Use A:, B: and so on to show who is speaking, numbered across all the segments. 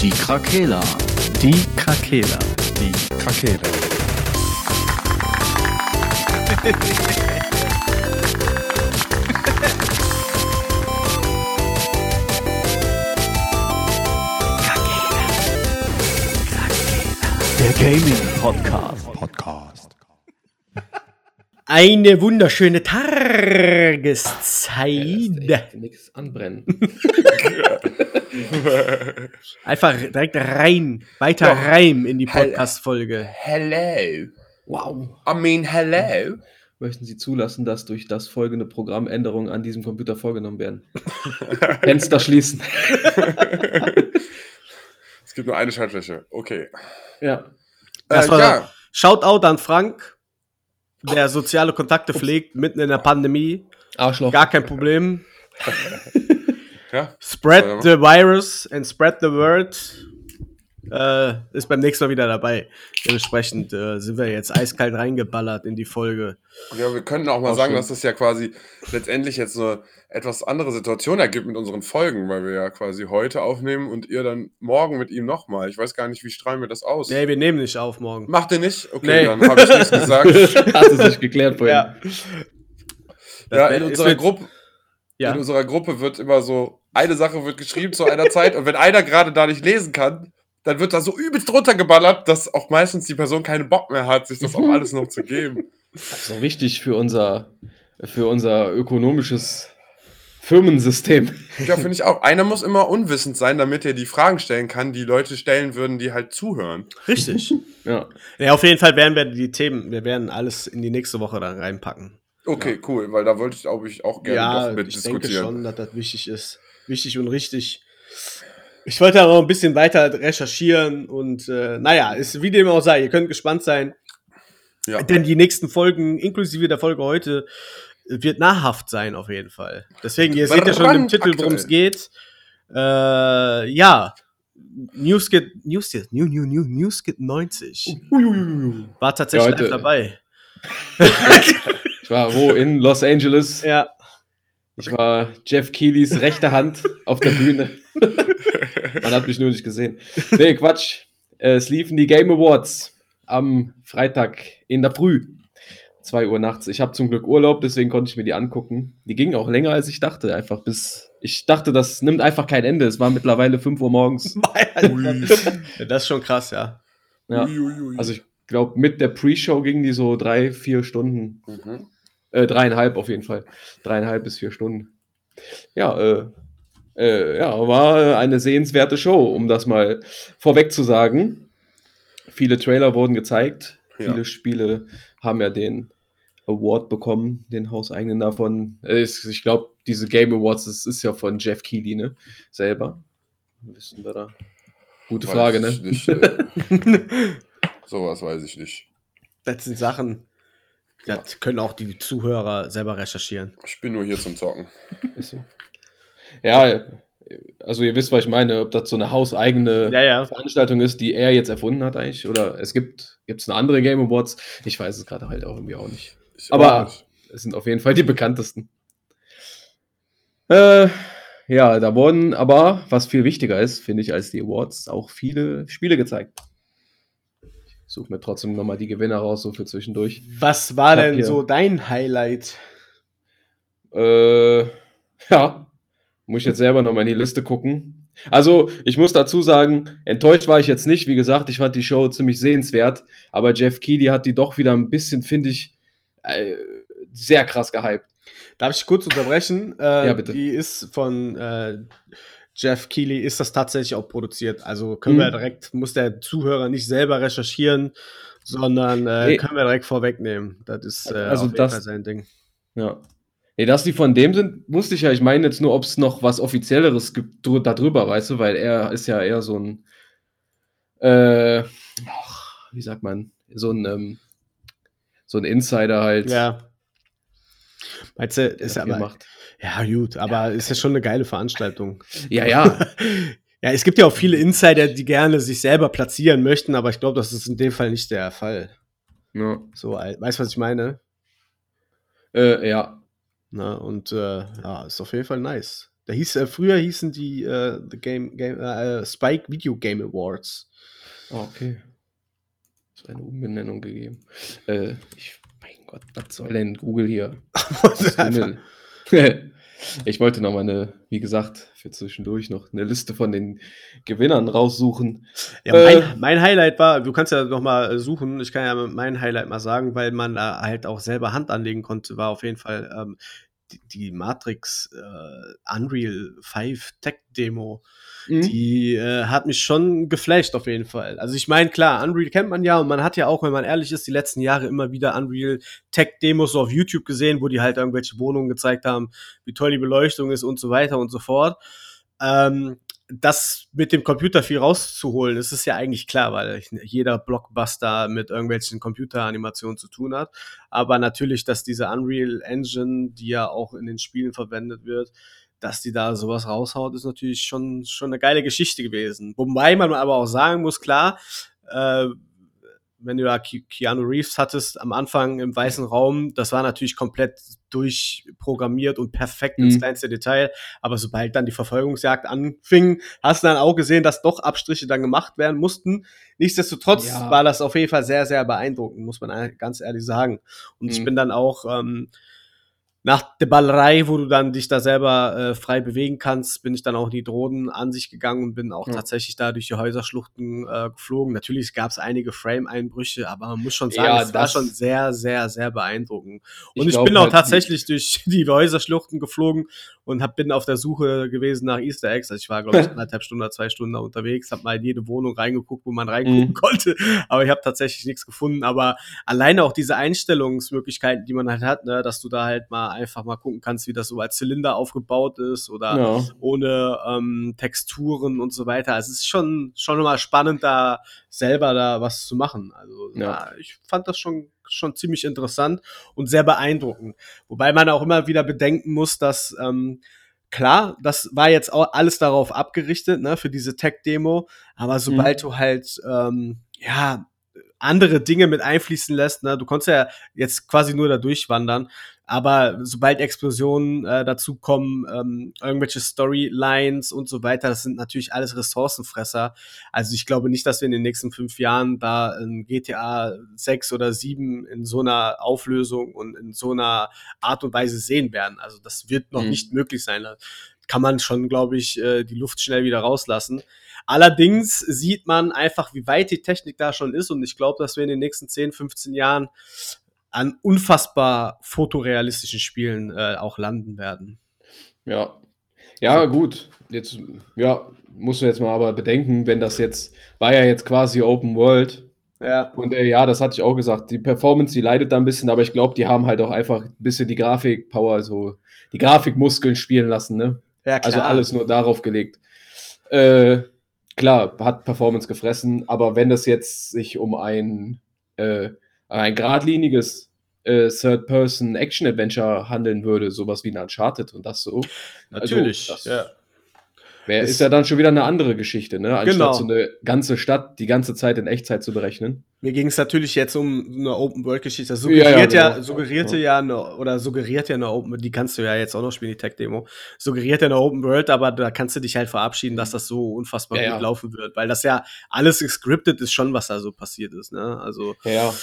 A: Die Krakela.
B: Die Krakela.
C: Die Krakela.
B: Der Gaming Podcast. Eine wunderschöne Tageszeit.
D: Nichts anbrennen.
B: Einfach direkt rein, weiter
D: Ja.
B: rein in die Podcast-Folge.
D: Hello.
B: Wow.
D: I mean, hello. Möchten Sie zulassen, dass durch das folgende Programm Änderungen an diesem Computer vorgenommen werden? Fenster schließen.
C: Es gibt nur eine Schaltfläche. Okay.
D: Ja.
B: Das
C: Äh,
B: war
C: ja.
B: Shoutout an Frank, der soziale Kontakte pflegt, mitten in der Pandemie.
D: Arschloch.
B: Gar kein Problem.
C: ja.
B: Spread the virus and spread the word. Äh, ist beim nächsten Mal wieder dabei. Dementsprechend äh, sind wir jetzt eiskalt reingeballert in die Folge.
C: Ja, wir könnten auch mal
D: Auch
C: sagen,
D: schön.
C: dass das ja quasi letztendlich jetzt eine etwas andere Situation ergibt mit unseren Folgen, weil wir ja quasi heute aufnehmen und ihr dann morgen mit ihm nochmal. Ich weiß gar nicht, wie strahlen wir das aus?
B: Nee, wir nehmen nicht auf morgen.
C: Macht ihr nicht? Okay,
B: Nee.
C: dann habe ich nichts gesagt.
D: Hat es sich geklärt vorhin.
B: Ja.
C: ja, in unserer, Gruppe,
B: Ja.
C: in unserer Gruppe wird immer so, eine Sache wird geschrieben zu einer Zeit und wenn einer gerade da nicht lesen kann, dann wird da so übelst runtergeballert, dass auch meistens die Person keinen Bock mehr hat, sich das auch alles noch zu geben.
D: Das ist wichtig für unser, für unser ökonomisches Firmensystem.
C: Ja, finde ich auch. Einer muss immer unwissend sein, damit er die Fragen stellen kann, die Leute stellen würden, die halt zuhören.
B: Richtig.
D: Ja.
B: ja, auf jeden Fall werden wir die Themen, wir werden alles in die nächste Woche dann reinpacken.
C: Okay, cool, weil da wollte ich, glaube ich, auch gerne
B: ja,
C: doch mit
B: ich denke
C: diskutieren.
B: schon, dass das wichtig ist. Wichtig und richtig. Ich wollte aber ein bisschen weiter recherchieren und äh, naja, ist wie dem auch sei, ihr könnt gespannt sein.
C: Ja.
B: Denn die nächsten Folgen, inklusive der Folge heute, wird nahrhaft sein auf jeden Fall. Deswegen, ihr seht ja schon im Titel, worum es geht. Äh, ja. Newskit, Newskit, New, New, New, Newskit 90. War tatsächlich
D: Ja,
B: dabei.
D: Ich war wo? In Los Angeles.
B: Ja.
D: Ich war Jeff Keelys rechte Hand auf der Bühne. Man hat mich nur nicht gesehen. Nee, Quatsch. Es liefen die Game Awards am Freitag in der Früh. 2 Uhr nachts. Ich habe zum Glück Urlaub, deswegen konnte ich mir die angucken. Die gingen auch länger, als ich dachte. Einfach bis. Ich dachte, das nimmt einfach kein Ende. Es war mittlerweile 5 Uhr morgens.
B: Das ist schon krass, ja.
D: Ja.
C: Uiuiui.
D: Also ich glaube, mit der Pre-Show gingen die so drei, vier Stunden.
C: Mhm.
D: Äh, dreieinhalb auf jeden Fall. Dreieinhalb bis vier Stunden. Ja, äh, äh, ja, war eine sehenswerte Show, um das mal vorweg zu sagen. Viele Trailer wurden gezeigt.
C: Ja.
D: Viele Spiele haben ja den Award bekommen, den hauseigenen davon. Äh, Ich glaube, diese Game Awards, das ist ja von Jeff Keighley, ne? Selber. Wissen wir da? Gute
C: Weiß
D: Frage, ne?
C: Nicht, äh, sowas weiß ich nicht.
B: Das sind Sachen, das können auch die Zuhörer selber recherchieren.
C: Ich bin nur hier zum Zocken.
D: Ist so. Ja, also ihr wisst, was ich meine, ob das so eine hauseigene
B: Ja, ja.
D: Veranstaltung ist, die er jetzt erfunden hat eigentlich, oder es gibt es eine andere Game Awards. Ich weiß es gerade halt auch irgendwie auch nicht.
C: Ich
D: Aber-
C: auch nicht.
D: Es sind auf jeden Fall die bekanntesten. Äh, ja, da wurden aber, was viel wichtiger ist, finde ich, als die Awards, auch viele Spiele gezeigt. Suche mir trotzdem nochmal die Gewinner raus, so für zwischendurch.
B: Was war denn so dein Highlight?
D: Äh, ja, muss ich jetzt selber nochmal in die Liste gucken. Also, ich muss dazu sagen, enttäuscht war ich jetzt nicht. Wie gesagt, ich fand die Show ziemlich sehenswert, aber Jeff Keighley hat die doch wieder ein bisschen, finde ich, äh, sehr krass gehypt.
B: Darf ich kurz unterbrechen? Äh,
D: Ja, bitte.
B: Die ist von äh, Jeff Keighley, ist das tatsächlich auch produziert. Also können
D: Mhm.
B: wir direkt, muss der Zuhörer nicht selber recherchieren, sondern äh,
D: Nee.
B: können wir direkt vorwegnehmen. Das ist äh,
D: Also
B: auf jeden
D: das-
B: Fall sein Ding.
D: Ja. Nee, dass die von dem sind, wusste ich ja. Ich meine jetzt nur, ob es noch was Offizielleres gibt drü- darüber, weißt du, weil er ist ja eher so ein, äh, wie sagt man, so ein, ähm, so ein Insider halt.
B: Ja. Meinst du, ist aber,
D: gemacht.
B: ja gut, aber ist ja schon eine geile Veranstaltung.
D: Ja, ja.
B: Ja, es gibt ja auch viele Insider, die gerne sich selber platzieren möchten, aber ich glaube, das ist in dem Fall nicht der Fall.
D: ja.
B: So, äh, weißt du, was ich meine?
D: Äh, ja.
B: Na, und äh, ja, ist auf jeden Fall nice. Da hieß, äh, früher hießen die äh, The Game, Game äh, Spike Video Game Awards.
D: Oh, okay. Es hat eine Umbenennung gegeben. Ich, Gott, was soll denn Google hier? ich wollte noch mal eine, wie gesagt, für zwischendurch noch eine Liste von den Gewinnern raussuchen.
B: Ja, mein, äh, mein, Highlight war, du kannst ja noch mal suchen, ich kann ja mein Highlight mal sagen, weil man da halt auch selber Hand anlegen konnte, war auf jeden Fall ähm, die, Matrix äh, Unreal 5 Tech Demo. Mhm. Die äh, hat mich schon geflasht auf jeden Fall. Also ich meine, klar, Unreal kennt man ja und man hat ja auch, wenn man ehrlich ist, die letzten Jahre immer wieder Unreal Tech Demos so auf YouTube gesehen, wo die halt irgendwelche Wohnungen gezeigt haben, wie toll die Beleuchtung ist und so weiter und so fort. Ähm, das mit dem Computer viel rauszuholen, das ist ja eigentlich klar, weil jeder Blockbuster mit irgendwelchen Computeranimationen zu tun hat. Aber natürlich, dass diese Unreal Engine, die ja auch in den Spielen verwendet wird, dass die da sowas raushaut, ist natürlich schon, schon eine geile Geschichte gewesen. Wobei man aber auch sagen muss, klar, äh, wenn du da Keanu Reeves hattest am Anfang im weißen Raum, das war natürlich komplett durchprogrammiert und perfekt ins mhm. kleinste Detail. Aber sobald dann die Verfolgungsjagd anfing, hast du dann auch gesehen, dass doch Abstriche dann gemacht werden mussten. Nichtsdestotrotz ja. war das auf jeden Fall sehr, sehr beeindruckend, muss man ganz ehrlich sagen. Und mhm. ich bin dann auch ähm, nach der Ballerei, wo du dann dich da selber äh, frei bewegen kannst, bin ich dann auch in die Drohnen an sich gegangen und bin auch ja. tatsächlich da durch die Häuserschluchten äh, geflogen. Natürlich gab es einige Frame-Einbrüche, aber man muss schon sagen, ja, es war schon sehr, sehr, sehr beeindruckend. Und ich, ich bin auch halt tatsächlich durch die Häuserschluchten geflogen und hab, bin auf der Suche gewesen nach Easter Eggs. Also ich war, glaube ich, anderthalb Stunden oder zwei Stunden da unterwegs, habe mal in jede Wohnung reingeguckt, wo man reingucken mhm. konnte, aber ich habe tatsächlich nichts gefunden. Aber alleine auch diese Einstellungsmöglichkeiten, die man halt hat, ne, dass du da halt mal einfach mal gucken kannst, wie das so als Zylinder aufgebaut ist oder ja. ohne ähm, Texturen und so weiter. Also es ist schon, schon mal spannend, da selber da was zu machen. Also ja. ja ich fand das schon schon ziemlich interessant und sehr beeindruckend. Wobei man auch immer wieder bedenken muss, dass ähm, klar, das war jetzt auch alles darauf abgerichtet, ne, für diese Tech-Demo, aber sobald mhm. du halt ähm, ja andere Dinge mit einfließen lässt. Ne? Du konntest ja jetzt quasi nur da durchwandern. Aber sobald Explosionen äh, dazu kommen, ähm, irgendwelche Storylines und so weiter, das sind natürlich alles Ressourcenfresser. Also ich glaube nicht, dass wir in den nächsten fünf Jahren da ein GTA 6 oder 7 in so einer Auflösung und in so einer Art und Weise sehen werden. Also das wird noch mhm. nicht möglich sein. Da kann man schon, glaube ich, äh, die Luft schnell wieder rauslassen. Allerdings sieht man einfach, wie weit die Technik da schon ist und ich glaube, dass wir in den nächsten 10, 15 Jahren an unfassbar fotorealistischen Spielen äh, auch landen werden.
D: Ja. Ja, gut. Jetzt, ja, muss man jetzt mal aber bedenken, wenn das jetzt, war ja jetzt quasi Open World. Ja. Und äh, ja, das hatte ich auch gesagt. Die Performance, die leidet da ein bisschen, aber ich glaube, die haben halt auch einfach ein bisschen die Grafikpower, so die Grafikmuskeln spielen lassen, ne? Ja, klar. Also alles nur darauf gelegt. Äh, klar, hat Performance gefressen, aber wenn das jetzt sich um ein, äh, ein geradliniges äh, Third-Person-Action-Adventure handeln würde, sowas wie ein Uncharted und das so.
B: Also, Natürlich,
D: also, ja. Wär, ist, ist ja dann schon wieder eine andere Geschichte, ne? Anstatt genau. so eine ganze Stadt die ganze Zeit in Echtzeit zu berechnen.
B: Mir ging es natürlich jetzt um eine Open-World-Geschichte. Das suggeriert ja, ja, genau. ja suggerierte ja. ja eine, oder suggeriert ja eine Open, die kannst du ja jetzt auch noch spielen, die Tech-Demo. Suggeriert ja eine Open World, aber da kannst du dich halt verabschieden, dass das so unfassbar gut laufen wird. Weil das ja alles gescriptet ist schon, was da so passiert ist, ne? Also.
D: Ja.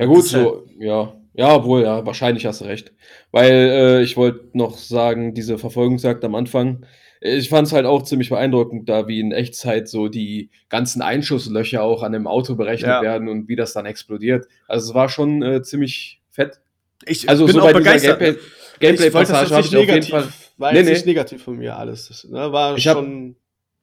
D: Ja, gut, so, halt ja. Ja, obwohl, ja, wahrscheinlich hast du recht. Weil äh, ich wollte noch sagen, diese Verfolgungsjagd am Anfang, ich fand es halt auch ziemlich beeindruckend, da wie in Echtzeit so die ganzen Einschusslöcher auch an dem Auto berechnet ja. werden und wie das dann explodiert. Also es war schon äh, ziemlich fett.
B: Ich also bin so auch begeistert. Gameplay, Gameplay Passage habe ich auf jeden Fall. War nee, nee. nicht negativ von mir alles. Ne, war
D: ich schon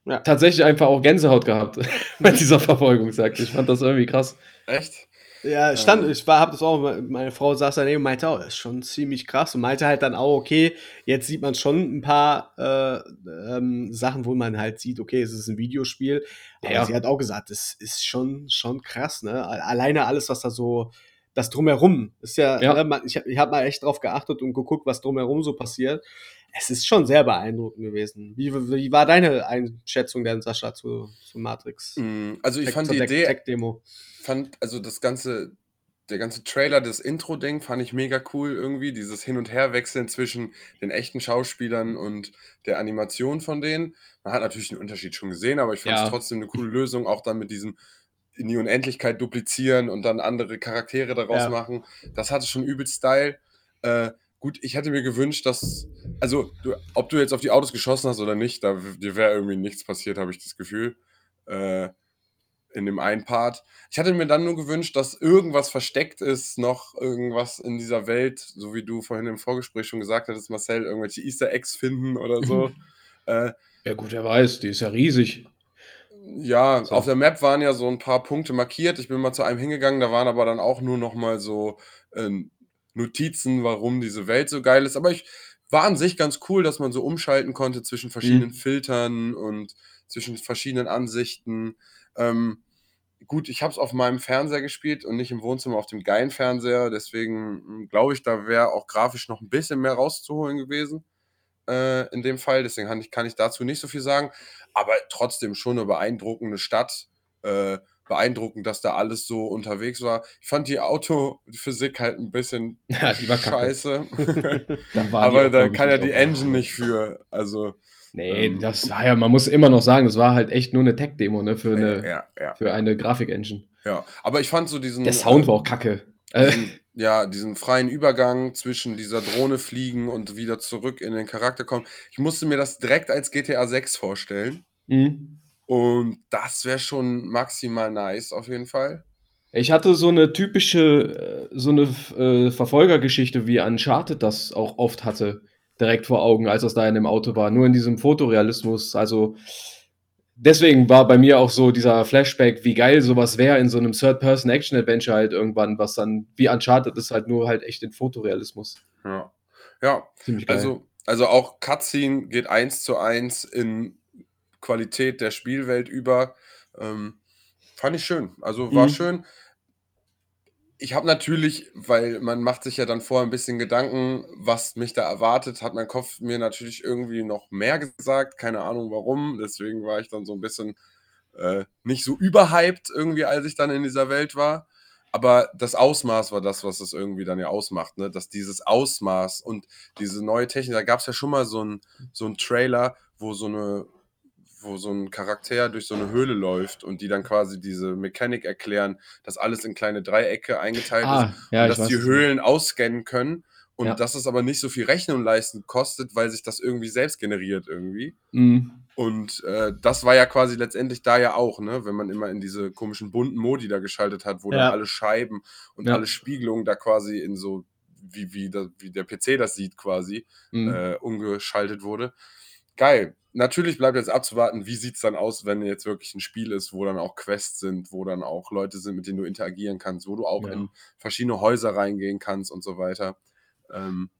D: ja. tatsächlich einfach auch Gänsehaut gehabt bei dieser Verfolgungsjagd. Ich fand das irgendwie krass.
C: Echt?
B: Ja, stand, ähm. ich war, hab das auch, meine Frau saß daneben und meinte, oh, das ist schon ziemlich krass und meinte halt dann auch, okay, jetzt sieht man schon ein paar äh, ähm, Sachen, wo man halt sieht, okay, es ist ein Videospiel. Aber ja. sie hat auch gesagt, das ist schon, schon krass, ne? Alleine alles, was da so, das drumherum ist ja, ja. Ne, ich, ich habe mal echt drauf geachtet und geguckt, was drumherum so passiert. Es ist schon sehr beeindruckend gewesen. Wie, wie war deine Einschätzung denn, Sascha, zu, zu Matrix?
C: Mm, also ich Tech, fand die Idee, Tech-Demo fand, also das ganze der ganze Trailer, das Intro-Ding fand ich mega cool irgendwie. Dieses Hin- und Herwechseln zwischen den echten Schauspielern und der Animation von denen. Man hat natürlich den Unterschied schon gesehen, aber ich fand es
D: Ja.
C: trotzdem eine coole Lösung, auch dann mit diesem in die Unendlichkeit duplizieren und dann andere Charaktere daraus
B: Ja.
C: machen. Das hatte schon übel Style. Äh, gut, ich hätte mir gewünscht, dass, also, du, ob du jetzt auf die Autos geschossen hast oder nicht, da dir wäre irgendwie nichts passiert, habe ich das Gefühl. Äh, in dem einen Part. Ich hatte mir dann nur gewünscht, dass irgendwas versteckt ist, noch irgendwas in dieser Welt, so wie du vorhin im Vorgespräch schon gesagt hattest, Marcel, irgendwelche Easter Eggs finden oder so. äh,
D: Ja, gut, wer weiß, die ist ja riesig.
C: ja,
D: So.
C: auf der Map waren ja so ein paar Punkte markiert. Ich bin mal zu einem hingegangen, da waren aber dann auch nur noch mal so ähm, Notizen, warum diese Welt so geil ist. Aber ich war an sich ganz cool, dass man so umschalten konnte zwischen verschiedenen
D: Mhm.
C: Filtern und zwischen verschiedenen Ansichten. Ähm, gut, ich habe es auf meinem Fernseher gespielt und nicht im Wohnzimmer auf dem geilen Fernseher. Deswegen glaube ich, da wäre auch grafisch noch ein bisschen mehr rauszuholen gewesen äh, in dem Fall. Deswegen kann ich, kann ich dazu nicht so viel sagen. Aber trotzdem schon eine beeindruckende Stadt. Äh, beeindruckend, dass da alles so unterwegs war. Ich fand die Autophysik halt ein bisschen
D: Ja, kacke.
C: scheiße.
D: Da
C: Aber da kann ja die Engine nicht für. Also,
D: Nee,
C: Ähm,
D: das war ja, man muss immer noch sagen, das war halt echt nur eine Tech-Demo, ne, für eine,
C: ja, ja,
D: für eine Grafik-Engine.
C: ja. Aber ich fand so diesen.
D: Der Sound
C: äh,
D: war auch kacke. Äh,
C: diesen, ja, diesen freien Übergang zwischen dieser Drohne fliegen und wieder zurück in den Charakter kommen. Ich musste mir das direkt als GTA 6 vorstellen.
D: mhm.
C: Und das wäre schon maximal nice, auf jeden Fall.
D: Ich hatte so eine typische, äh, so eine äh, Verfolgergeschichte, wie Uncharted das auch oft hatte, direkt vor Augen, als das da in dem Auto war. Nur in diesem Fotorealismus. Also deswegen war bei mir auch so dieser Flashback, wie geil sowas wäre in so einem Third-Person-Action-Adventure halt irgendwann, was dann wie Uncharted ist, halt nur halt echt in Fotorealismus.
C: Ja. Ja,
D: Ziemlich geil.
C: also, also auch Cutscene geht eins zu eins in Qualität der Spielwelt über. Ähm, fand ich schön. Also war
D: Mhm.
C: schön. Ich habe natürlich, weil man macht sich ja dann vorher ein bisschen Gedanken, was mich da erwartet, hat mein Kopf mir natürlich irgendwie noch mehr gesagt. Keine Ahnung warum. Deswegen war ich dann so ein bisschen äh, nicht so überhyped irgendwie, als ich dann in dieser Welt war. Aber das Ausmaß war das, was es irgendwie dann ja ausmacht, ne? Dass dieses Ausmaß und diese neue Technik, da gab es ja schon mal so einen so einen Trailer, wo so eine, wo so ein Charakter durch so eine Höhle läuft und die dann quasi diese Mechanik erklären, dass alles in kleine Dreiecke eingeteilt ist
D: ah, ja,
C: und dass die. Höhlen ausscannen können und
D: Ja.
C: dass es aber nicht so viel Rechnung leisten kostet, weil sich das irgendwie selbst generiert irgendwie.
D: Mhm.
C: Und äh, das war ja quasi letztendlich da ja auch, ne? wenn man immer in diese komischen bunten Modi da geschaltet hat, wo
B: Ja.
C: dann alle Scheiben und
D: Ja.
C: alle Spiegelungen da quasi in so, wie, wie, da, wie der PC das sieht quasi,
D: Mhm.
C: äh, umgeschaltet wurde. Geil. Natürlich bleibt jetzt abzuwarten, wie sieht es dann aus, wenn jetzt wirklich ein Spiel ist, wo dann auch Quests sind, wo dann auch Leute sind, mit denen du interagieren kannst, wo du auch
D: Ja.
C: in verschiedene Häuser reingehen kannst und so weiter. Ähm,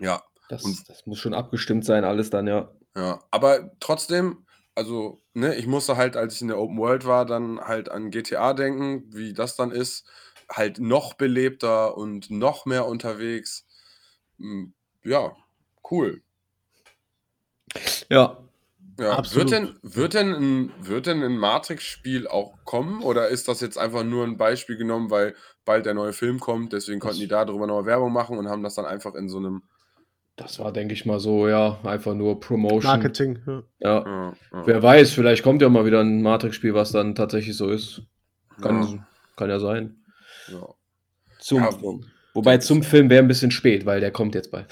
C: ja,
D: Das,
C: und-
D: das muss schon abgestimmt sein, alles dann, ja.
C: ja, aber trotzdem, also, ne, ich musste halt, als ich in der Open World war, dann halt an GTA denken, wie das dann ist. Halt noch belebter und noch mehr unterwegs. Hm, Ja, cool.
D: Ja.
C: Ja,
B: Absolut.
C: wird denn, wird denn ein, wird denn ein Matrix-Spiel auch kommen oder ist das jetzt einfach nur ein Beispiel genommen, weil bald der neue Film kommt, deswegen konnten
D: Das-
C: die darüber noch Werbung machen und haben das dann einfach in so einem.
D: Das war, denke ich mal, so, ja, einfach nur Promotion.
B: Marketing. Ja.
D: Ja.
C: Ja, ja,
D: Wer weiß, vielleicht kommt ja mal wieder ein Matrix-Spiel, was dann tatsächlich so ist. Kann kann ja sein.
C: ja.
D: Zum. Wobei zum. Film wäre ein bisschen spät, weil der kommt jetzt bald.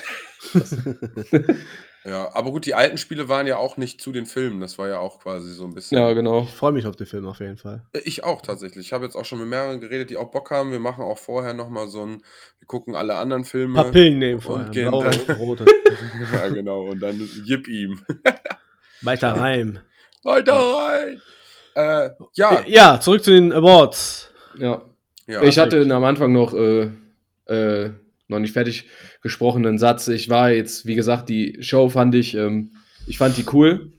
C: Ja, aber gut, die alten Spiele waren ja auch nicht zu den Filmen. Das war ja auch quasi so ein bisschen.
D: Ja, genau.
B: Ich freue mich auf den Film auf jeden Fall.
C: Äh, Ich auch tatsächlich. Ich habe jetzt auch schon mit mehreren geredet, die auch Bock haben. Wir machen auch vorher nochmal so ein. Wir gucken alle anderen
B: Ein
C: Filme.
B: paar Pillen nehmen
C: und
B: vorher.
C: gehen
B: Blaue,
C: dann-
B: rote.
C: ja, genau. Und dann gib ihm.
B: Weiter rein.
C: Weiter rein! Äh, ja.
B: Ja, zurück zu den Awards.
D: Ja.
C: ja.
D: ich hatte am Anfang noch äh, äh, noch nicht fertig gesprochenen Satz. Ich war jetzt, wie gesagt, die Show fand ich, ähm, ich fand die cool.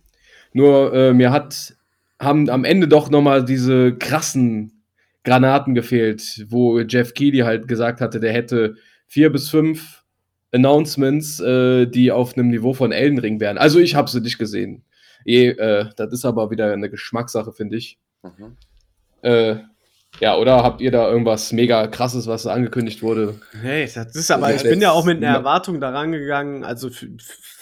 D: Nur äh, mir hat haben am Ende doch noch mal diese krassen Granaten gefehlt, wo Jeff Keighley halt gesagt hatte, der hätte vier bis fünf Announcements, äh, die auf einem Niveau von Elden Ring wären. Also ich habe sie nicht gesehen. Eh, äh, das ist aber wieder eine Geschmackssache, finde ich.
C: Mhm.
D: Äh, Ja, oder habt ihr da irgendwas mega krasses, was angekündigt wurde?
B: Hey, das ist aber, ich bin ja auch mit einer Erwartung daran gegangen, also für,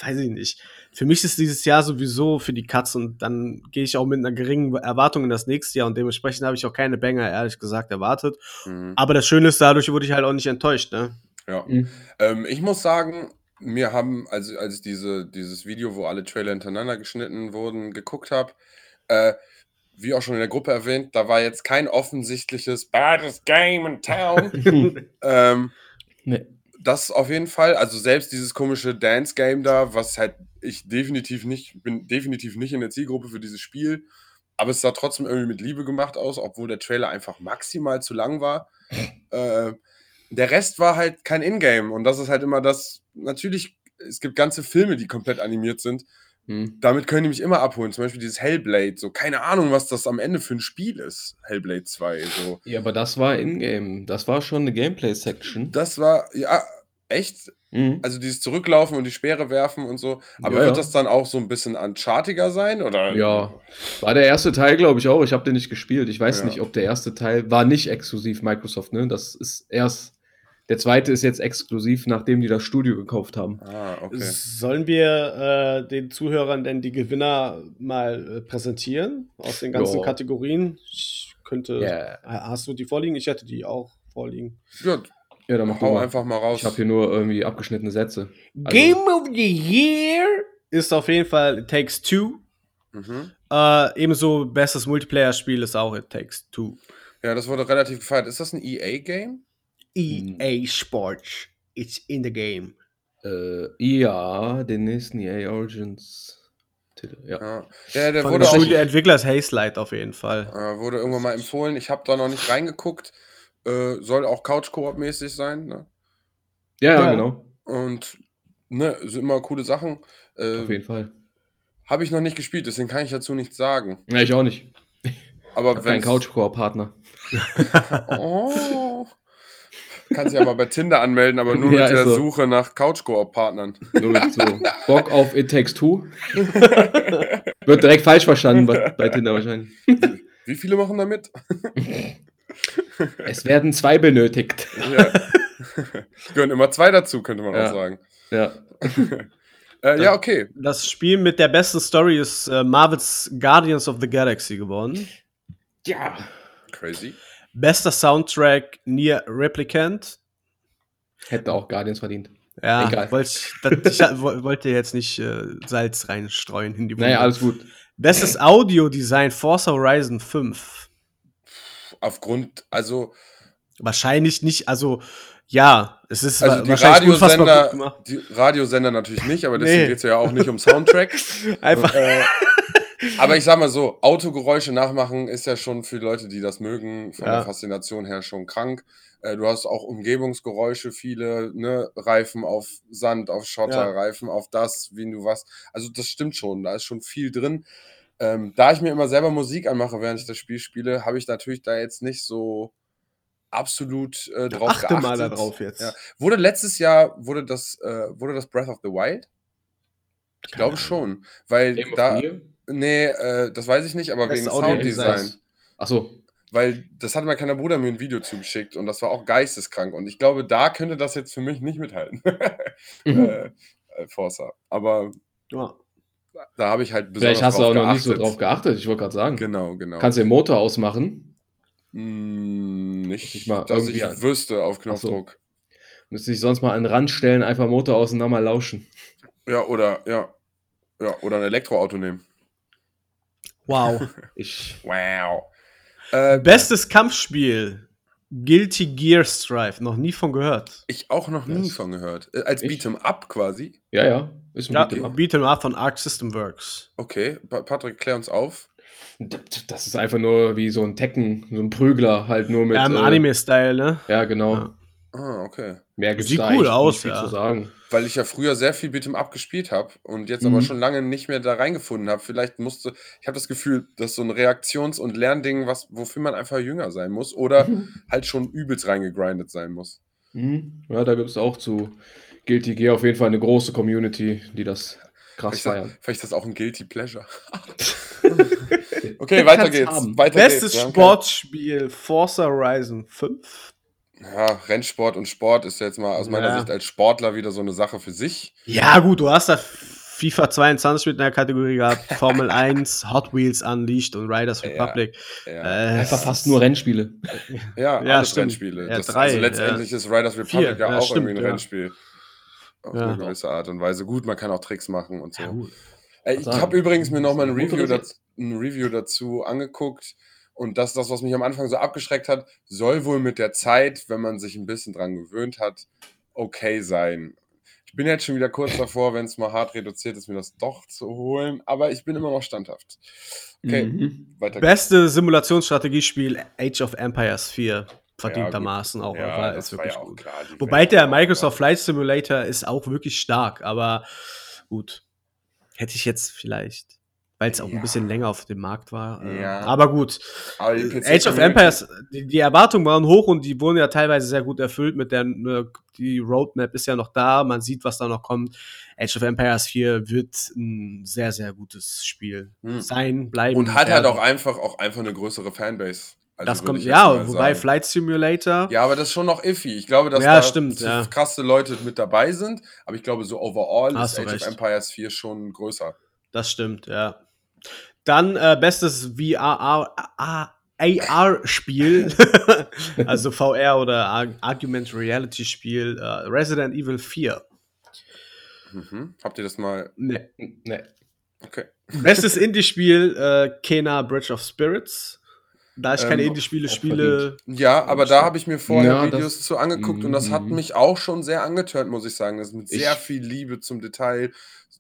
B: weiß ich nicht. Für mich ist dieses Jahr sowieso für die Katz und dann gehe ich auch mit einer geringen Erwartung in das nächste Jahr und dementsprechend habe ich auch keine Banger, ehrlich gesagt, erwartet. Mhm. Aber das Schöne ist, dadurch wurde ich halt auch nicht enttäuscht, ne?
C: Ja. Mhm. Ähm, ich muss sagen, mir haben, also als ich diese, dieses Video, wo alle Trailer hintereinander geschnitten wurden, geguckt habe, äh, wie auch schon in der Gruppe erwähnt, da war jetzt kein offensichtliches baddest Game in Town. ähm, nee. Das auf jeden Fall. Also selbst dieses komische Dance-Game da, was halt ich definitiv nicht, bin definitiv nicht in der Zielgruppe für dieses Spiel, aber es sah trotzdem irgendwie mit Liebe gemacht aus, obwohl der Trailer einfach maximal zu lang war. äh, der Rest war halt kein Ingame und das ist halt immer das, natürlich, es gibt ganze Filme, die komplett animiert sind hm. Damit können die mich immer abholen. Zum Beispiel dieses Hellblade. So, keine Ahnung, was das am Ende für ein Spiel ist. Hellblade 2. So.
D: Ja, aber das war Ingame. Das war schon eine Gameplay-Section.
C: Das war, ja, echt? Mhm. Also dieses Zurücklaufen und die Speere werfen und so. Aber ja, wird das dann auch so ein bisschen unchartiger sein? Oder?
D: Ja, war der erste Teil, glaube ich, auch. Ich habe den nicht gespielt. Ich weiß ja. nicht, ob der erste Teil war nicht exklusiv Microsoft, ne? Das ist erst der zweite ist jetzt exklusiv, nachdem die das Studio gekauft haben.
B: Ah, okay. Sollen wir äh, den Zuhörern denn die Gewinner mal äh, präsentieren aus den ganzen jo. Kategorien? Ich könnte. Yeah. Hast du die vorliegen? Ich hätte die auch vorliegen.
C: Ja, ja dann mach hau mal. einfach mal raus.
D: Ich habe hier nur irgendwie abgeschnittene Sätze.
B: Also, Game of the Year ist auf jeden Fall It Takes Two. Mhm. Äh, ebenso bestes Multiplayer-Spiel ist auch It Takes Two.
C: Ja, das wurde relativ gefeiert. Ist das ein EA-Game?
B: EA Sports. It's in the game.
D: Äh, ja, den nächsten EA Origins.
B: Titel, ja. ja. ja der Von wurde auch. Entwicklers Hazelight auf jeden Fall.
C: Äh, wurde irgendwann mal empfohlen. Ich habe da noch nicht reingeguckt. Äh, soll auch Couch-Koop-mäßig sein, ne?
D: Ja, ja, genau.
C: Und ne, sind immer coole Sachen.
D: Äh, auf jeden Fall.
C: Habe ich noch nicht gespielt, deswegen kann ich dazu nichts sagen.
D: Ja, ich auch nicht.
C: Aber wenn.
D: Kein Couch-Koop-Partner.
C: oh. Kannst dich aber bei Tinder anmelden, aber nur ja, mit der so. Suche nach Couch-Koop-Partnern. Nur mit so
D: Bock auf It Takes Two. Wird direkt falsch verstanden bei, bei Tinder wahrscheinlich.
C: Wie viele machen da mit?
D: es werden zwei benötigt. Ja.
C: Gehören immer zwei dazu, könnte man
D: ja.
C: auch sagen.
D: Ja.
C: äh, ja, okay.
B: Das Spiel mit der besten Story ist äh, Marvels Guardians of the Galaxy geworden.
D: Ja.
C: Crazy.
B: Bester Soundtrack Near Replicant.
D: Hätte auch Guardians verdient.
B: Ja, Egal. Wollt, das, ich wollte jetzt nicht äh, Salz reinstreuen in die
D: Wunde. Naja, alles gut.
B: Bestes Audiodesign Forza Horizon 5.
C: Aufgrund, also.
B: Wahrscheinlich nicht, also ja, es ist
C: also die Radiosender, die Radiosender natürlich nicht, aber deswegen nee. geht es ja auch nicht um Soundtrack.
B: Einfach. Äh,
C: aber ich sag mal so, Autogeräusche nachmachen ist ja schon für Leute, die das mögen, von ja. der Faszination her schon krank. Äh, du hast auch Umgebungsgeräusche, viele, ne, Reifen auf Sand, auf Schotter, ja. Reifen auf das, wie du was. Also das stimmt schon, da ist schon viel drin. Ähm, da ich mir immer selber Musik anmache, während ich das Spiel spiele, habe ich natürlich da jetzt nicht so absolut äh, drauf
B: Achte geachtet. mal da drauf jetzt.
C: Ja. Wurde letztes Jahr, wurde das, äh, wurde das Breath of the Wild? Ich glaube schon, weil Game da. Nee, äh, das weiß ich nicht, aber wegen Sounddesign.
D: Ach so.
C: Weil das hat mein kleiner Bruder mir ein Video zugeschickt und das war auch geisteskrank. Und ich glaube, da könnte das jetzt für mich nicht mithalten. mhm. äh, äh, Forza. Aber ja. da habe ich halt
D: besonders Vielleicht hast du auch geachtet. noch nicht so drauf geachtet, ich wollte gerade sagen.
C: Genau, genau.
D: Kannst du den Motor ausmachen?
C: Mm, nicht, ich mal dass ich an... wüsste auf Knopfdruck.
D: So. Müsste ich sonst mal an den Rand stellen, einfach Motor aus und dann mal lauschen.
C: Ja, oder, ja. Ja, oder ein Elektroauto nehmen.
B: Wow.
C: ich. Wow.
B: Äh, Bestes Kampfspiel. Guilty Gear Strive. Noch nie von gehört.
C: Ich auch noch nie das von gehört. Äh, als Beat'em Up quasi.
D: Ja, ja.
B: Ist ein ja, Beat'em Up. Beat'em Up von Arc System Works.
C: Okay, Patrick, klär uns auf.
D: Das ist einfach nur wie so ein Tekken, so ein Prügler halt nur mit.
B: Ja, im äh, Anime-Style, ne?
D: Ja, genau. Ja.
C: Ah, okay.
D: Mehr gibt's
B: Sieht da cool aus, ja.
D: zu sagen.
C: Weil ich ja früher sehr viel Beat'em Up gespielt habe und jetzt mhm. aber schon lange nicht mehr da reingefunden habe. Vielleicht musste, ich habe das Gefühl, dass so ein Reaktions- und Lernding, was, wofür man einfach jünger sein muss oder halt schon übelst reingegrindet sein muss.
D: Mhm. Ja, da gibt es auch zu Guilty Gear auf jeden Fall eine große Community, die das krass
C: vielleicht feiern. vielleicht ist das auch ein Guilty Pleasure. Okay, weiter geht's. Weiter
B: Bestes geht's, Sportspiel Forza Horizon 5.
C: Ja, Rennsport und Sport ist jetzt mal aus meiner ja. Sicht als Sportler wieder so eine Sache für sich.
B: Ja, gut, du hast da FIFA 22 mit einer Kategorie gehabt, Formel 1, Hot Wheels Unleashed und Riders Republic.
D: Ja, ja. Äh, Einfach fast nur Rennspiele.
C: Ja, ja alles Rennspiele.
B: Ja, das, drei, also
C: letztendlich ist Riders Republic Vier, ja auch stimmt, irgendwie ein Rennspiel. Auf eine gewisse Art und Weise. Gut, man kann auch Tricks machen und so. Äh, ich habe übrigens mir nochmal ein Review, dazu, ein Review dazu angeguckt. Und das ist das, was mich am Anfang so abgeschreckt hat, soll wohl mit der Zeit, wenn man sich ein bisschen dran gewöhnt hat, okay sein. Ich bin jetzt schon wieder kurz davor, wenn es mal hart reduziert ist, mir das doch zu holen, aber ich bin immer noch standhaft. Okay,
B: mhm. weiter. Beste Simulationsstrategiespiel Age of Empires 4 verdientermaßen ja, auch. Ja, war, ist wirklich ja gut. Klar, Wobei der Microsoft Flight Simulator ist auch wirklich stark, aber gut. Hätte ich jetzt vielleicht weil es auch ja. ein bisschen länger auf dem Markt war. Äh, ja. Aber gut. Aber Age of Empires, die, die, Erwartungen waren hoch und die wurden ja teilweise sehr gut erfüllt mit der, ne, die Roadmap ist ja noch da, man sieht, was da noch kommt. Age of Empires 4 wird ein sehr, sehr gutes Spiel hm. sein, bleiben.
C: Und hat halt auch einfach, auch einfach eine größere Fanbase.
B: Also das kommt, ja, wobei sagen. Flight Simulator.
C: Ja, aber das ist schon noch iffy. Ich glaube, dass
B: ja, da stimmt, ja.
C: krasse Leute mit dabei sind, aber ich glaube, so overall Hast ist Age recht. of Empires 4 schon größer.
B: Das stimmt, ja. Dann äh, bestes VR AR-Spiel, also VR oder Argument Reality Spiel, äh, Resident Evil 4.
C: Mhm. Habt ihr das mal?
B: Nee. nee.
C: Okay.
B: Bestes Indie-Spiel, äh, Kena Bridge of Spirits. Da ich keine ähm, Indie-Spiele spiele.
C: Ja, aber da habe ich mir vorher ja, Videos das, zu angeguckt und das hat mhm. mich auch schon sehr angetört, muss ich sagen. Das ist mit sehr viel Liebe zum Detail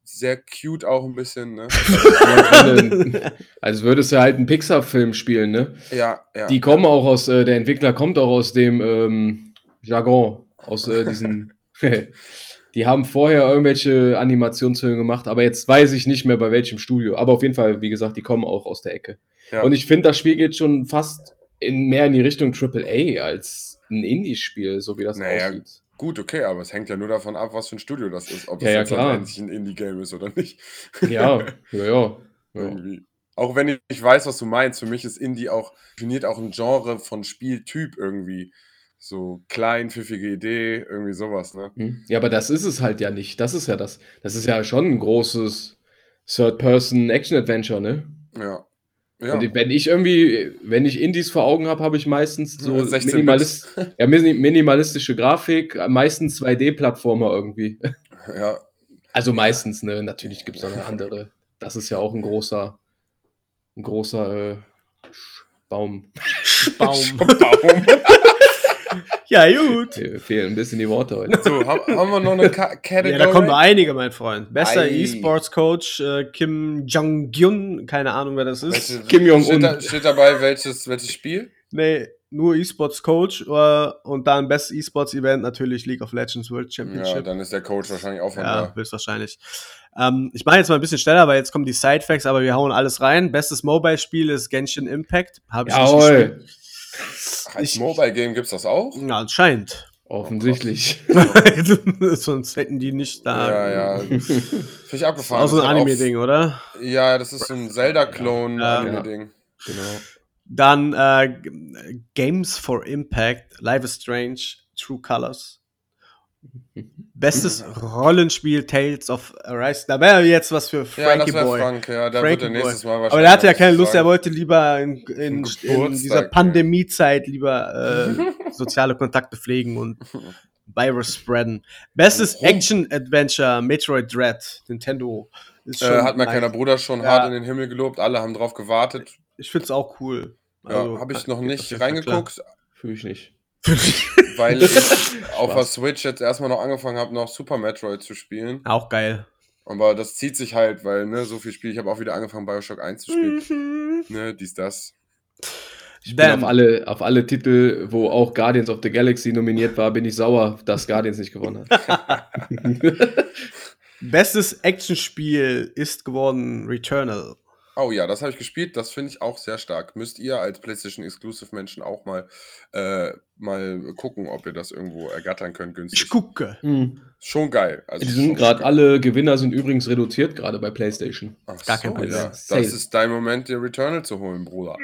C: sehr cute auch ein bisschen, ne?
D: also würdest du halt einen Pixar-Film spielen, ne?
C: Ja, ja.
D: Die kommen auch aus, äh, der Entwickler kommt auch aus dem ähm, Jargon, aus äh, diesen. die haben vorher irgendwelche Animationsfilme gemacht, aber jetzt weiß ich nicht mehr bei welchem Studio. Aber auf jeden Fall, wie gesagt, die kommen auch aus der Ecke. Ja. Und ich finde, das Spiel geht schon fast in, mehr in die Richtung AAA als ein Indie-Spiel, so wie das naja, aussieht.
C: Gut, okay, aber es hängt ja nur davon ab, was für ein Studio das ist. Ob
D: es ja,
C: jetzt
D: ja,
C: ein Indie-Game ist oder nicht.
D: Ja, ja, ja.
C: Irgendwie. Auch wenn ich weiß, was du meinst, für mich ist Indie auch, definiert auch ein Genre von Spieltyp irgendwie. So klein, pfiffige Idee, irgendwie sowas, ne?
D: Hm. Ja, aber das ist es halt ja nicht. Das ist ja das. Das ist ja schon ein großes Third-Person-Action-Adventure, ne?
C: Ja.
D: Ja. Und wenn ich irgendwie, wenn ich Indies vor Augen habe, habe ich meistens so Minimalist, ja, minimalistische Grafik, meistens 2D-Plattformer irgendwie.
C: Ja.
D: Also meistens, ne? Natürlich gibt es noch eine andere. Das ist ja auch ein großer, ein großer äh, Baum.
B: Baum. Baum. Ja, gut.
D: Mir fehlen ein bisschen die Worte heute.
C: So, haben, wir noch eine Category?
B: Ja, da kommen einige, mein Freund. Bester E-Sports-Coach äh, Kim Jong-gyun. Keine Ahnung, wer das ist.
C: Welche, Kim Jong-un. Steht, da, steht, dabei, welches, welches Spiel?
B: Nee, nur E-Sports-Coach äh, und dann Best E-Sports-Event natürlich League of Legends World Championship. Ja,
C: dann ist der Coach wahrscheinlich auch von
B: Ja, da. höchstwahrscheinlich. Ähm, ich mache jetzt mal ein bisschen schneller, weil jetzt kommen die Side-Facts, aber wir hauen alles rein. Bestes Mobile-Spiel ist Genshin Impact.
D: Habe ich Jawohl. nicht gespielt.
C: Als Mobile Game gibt es das auch?
B: Ja, anscheinend.
D: Offensichtlich.
B: Sonst hätten die nicht da.
C: Ja, ja. Finde ich abgefahren.
B: Das ist auch so ein Anime-Ding, oder?
C: Ja, das ist so ein Zelda-Clone-Anime-Ding.
D: Ja, genau.
B: Dann äh, Games for Impact, Life is Strange, True Colors. Bestes Rollenspiel Tales of Arise. Da wäre jetzt was für Frankie ja, Boy.
C: Frank, ja, der Frankie wird nächstes Mal
B: Aber der hatte ja keine Lust, er wollte lieber in, in, in dieser Pandemiezeit lieber äh, soziale Kontakte pflegen und Virus spreaden. Bestes Action-Adventure, Metroid Dread, Nintendo.
C: Ist äh, hat mein kleiner Bruder schon ja. hart in den Himmel gelobt, alle haben drauf gewartet.
B: Ich finde es auch cool.
C: Also, ja, habe ich noch nicht reingeguckt.
D: Fühle ich nicht.
C: Weil ich auf der Switch jetzt erstmal noch angefangen habe, noch Super Metroid zu spielen.
B: Auch geil.
C: Aber das zieht sich halt, weil, ne, so viel Spiel. Ich habe auch wieder angefangen, Bioshock 1 zu spielen. Mhm. Ne, dies, das.
D: Ich bin auf alle, auf alle Titel, wo auch Guardians of the Galaxy nominiert war, bin ich sauer, dass Guardians nicht gewonnen hat.
B: Bestes Actionspiel ist geworden Returnal.
C: Oh ja, das habe ich gespielt. Das finde ich auch sehr stark. Müsst ihr als PlayStation Exclusive Menschen auch mal, äh, mal gucken, ob ihr das irgendwo ergattern könnt günstig.
B: Ich gucke.
D: Hm.
C: Schon geil. Also
D: Die sind gerade alle Gewinner sind übrigens reduziert, gerade bei PlayStation.
C: Ach
B: gar kein
C: so,
B: Problem.
C: Ja. Das ist dein Moment, dir Returnal zu holen, Bruder.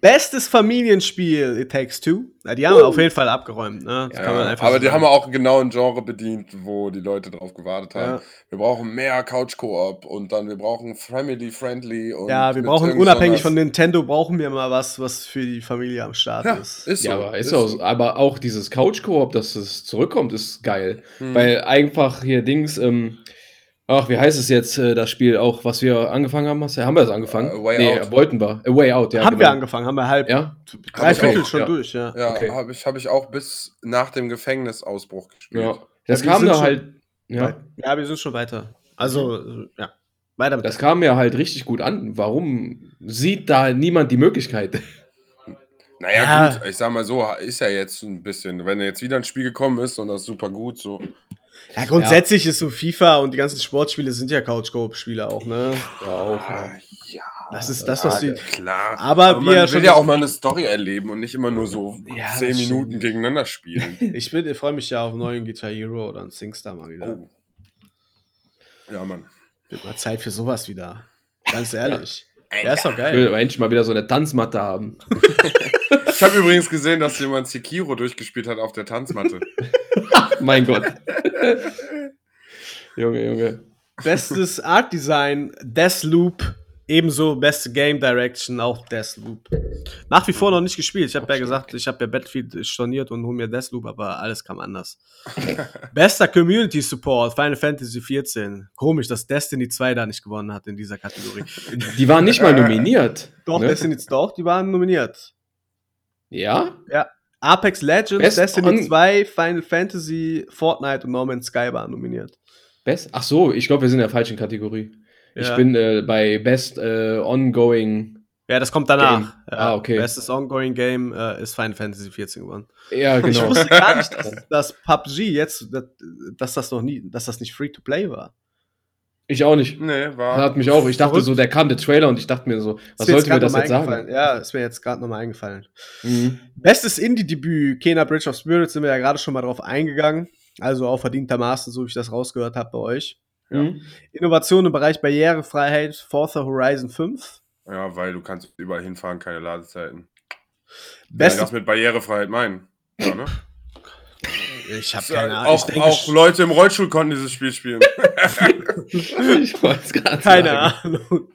B: Bestes Familienspiel, It Takes Two. Ja, die haben wir auf jeden Fall abgeräumt. Ne? Das
C: Ja,
B: kann man einfach
C: aber
B: so
C: die
B: sagen.
C: haben auch genau ein Genre bedient, wo die Leute drauf gewartet haben.
B: Ja.
C: Wir brauchen mehr Couch-Koop und dann wir brauchen Family-Friendly und
B: Ja, wir brauchen unabhängig von Nintendo, brauchen wir mal was, was für die Familie am Start
C: Ja,
B: ist.
C: ist so.
D: ja, aber ist auch, so. aber auch dieses Couch-Koop, dass es zurückkommt, ist geil.
C: Hm.
D: Weil einfach hier Dings, ähm, ach, wie heißt es jetzt, äh, das Spiel auch, was wir angefangen haben? Hast, haben wir das angefangen?
C: Äh, A Way
D: nee,
C: Out.
D: wollten wir. A Way Out, ja.
B: haben wir
D: genau.
B: angefangen, haben wir halb,
D: Ja?
B: drei Viertel schon
D: ja.
B: durch, ja.
C: Ja,
D: Okay.
C: habe ich, hab ich auch bis nach dem Gefängnisausbruch gespielt.
D: Ja. Das
B: wir
D: kam
B: sind
D: da
B: schon-
D: halt, ja.
B: Ja, wir sind schon weiter. Also, äh, ja. Weiter mit
D: Das kam mir halt richtig gut an. Warum sieht da niemand die Möglichkeit?
C: Naja,
B: Ja.
C: gut, ich sag mal so, ist ja jetzt ein bisschen, wenn jetzt wieder ein Spiel gekommen ist und das ist super gut, so.
B: Ja, grundsätzlich ist so FIFA und die ganzen Sportspiele sind ja Couch-Coop-Spiele auch, ne?
D: Ja, auch.
C: Ah, ja.
B: Das ist das, was
C: ja,
B: die.
C: klar.
B: Aber
C: man
B: wie er
C: will
B: schon
C: ja auch mal eine Story erleben und nicht immer nur so
B: Ja,
C: zehn Minuten
B: stimmt.
C: gegeneinander spielen.
B: Ich, bin- ich freue mich ja auf einen neuen Guitar Hero oder einen SingStar mal wieder.
C: oh. Ja, Mann.
B: Wird mal Zeit für sowas wieder. Ganz ehrlich. Ja, ist doch
D: Ich
B: geil.
D: will aber endlich mal wieder so eine Tanzmatte haben.
C: Ich habe übrigens gesehen, dass jemand Sekiro durchgespielt hat auf der Tanzmatte.
D: mein Gott. Junge, Junge.
B: Bestes Art Design, Deathloop. Ebenso beste Game Direction, auch Deathloop. Nach wie vor noch nicht gespielt. Ich habe ja gesagt, ich habe ja Battlefield storniert und hol mir Deathloop, aber alles kam anders. Bester Community Support, Final Fantasy 14. Komisch, dass Destiny 2 da nicht gewonnen hat in dieser Kategorie.
D: Die waren nicht mal nominiert.
B: Doch,
D: ne?
B: Destiny doch, die waren nominiert.
D: Ja?
B: Apex Legends,
D: Best
B: Destiny
D: on-
B: 2, Final Fantasy, Fortnite und No Man's Sky waren nominiert.
D: Best? Ach so, ich glaube, wir sind in der falschen Kategorie. Ich
B: Ja.
D: bin äh, bei Best äh, Ongoing.
B: Ja, das kommt danach. Ja,
D: Ah, okay.
B: Bestes Ongoing Game äh, ist Final Fantasy 14 gewonnen.
D: Ja,
B: Ich
D: genau.
B: wusste gar nicht, dass, dass PUBG jetzt, dass, dass das noch nie, dass das nicht free to play war.
D: Ich auch nicht.
C: Nee, war.
D: hat mich auch. Ich dachte
B: Verrückt.
D: so, der kam der Trailer und ich dachte mir so, was sollte mir das jetzt sagen?
B: Ja, ist mir jetzt gerade nochmal eingefallen.
D: Mhm.
B: Bestes Indie-Debüt, Kena Bridge of Spirits, sind wir ja gerade schon mal drauf eingegangen. Also auch verdientermaßen, so wie ich das rausgehört habe bei euch.
D: Mhm.
B: Innovation im Bereich Barrierefreiheit, Forza Horizon 5.
C: Ja, weil du kannst überall hinfahren, keine Ladezeiten.
B: Beste,
C: das mit Barrierefreiheit meinen. Ja, ne?
B: Ich habe keine Ahnung.
C: auch,
B: denke,
C: auch Leute im Rollstuhl konnten dieses Spiel spielen.
D: ich wollte es gerade
B: keine
D: sagen.
B: Ahnung.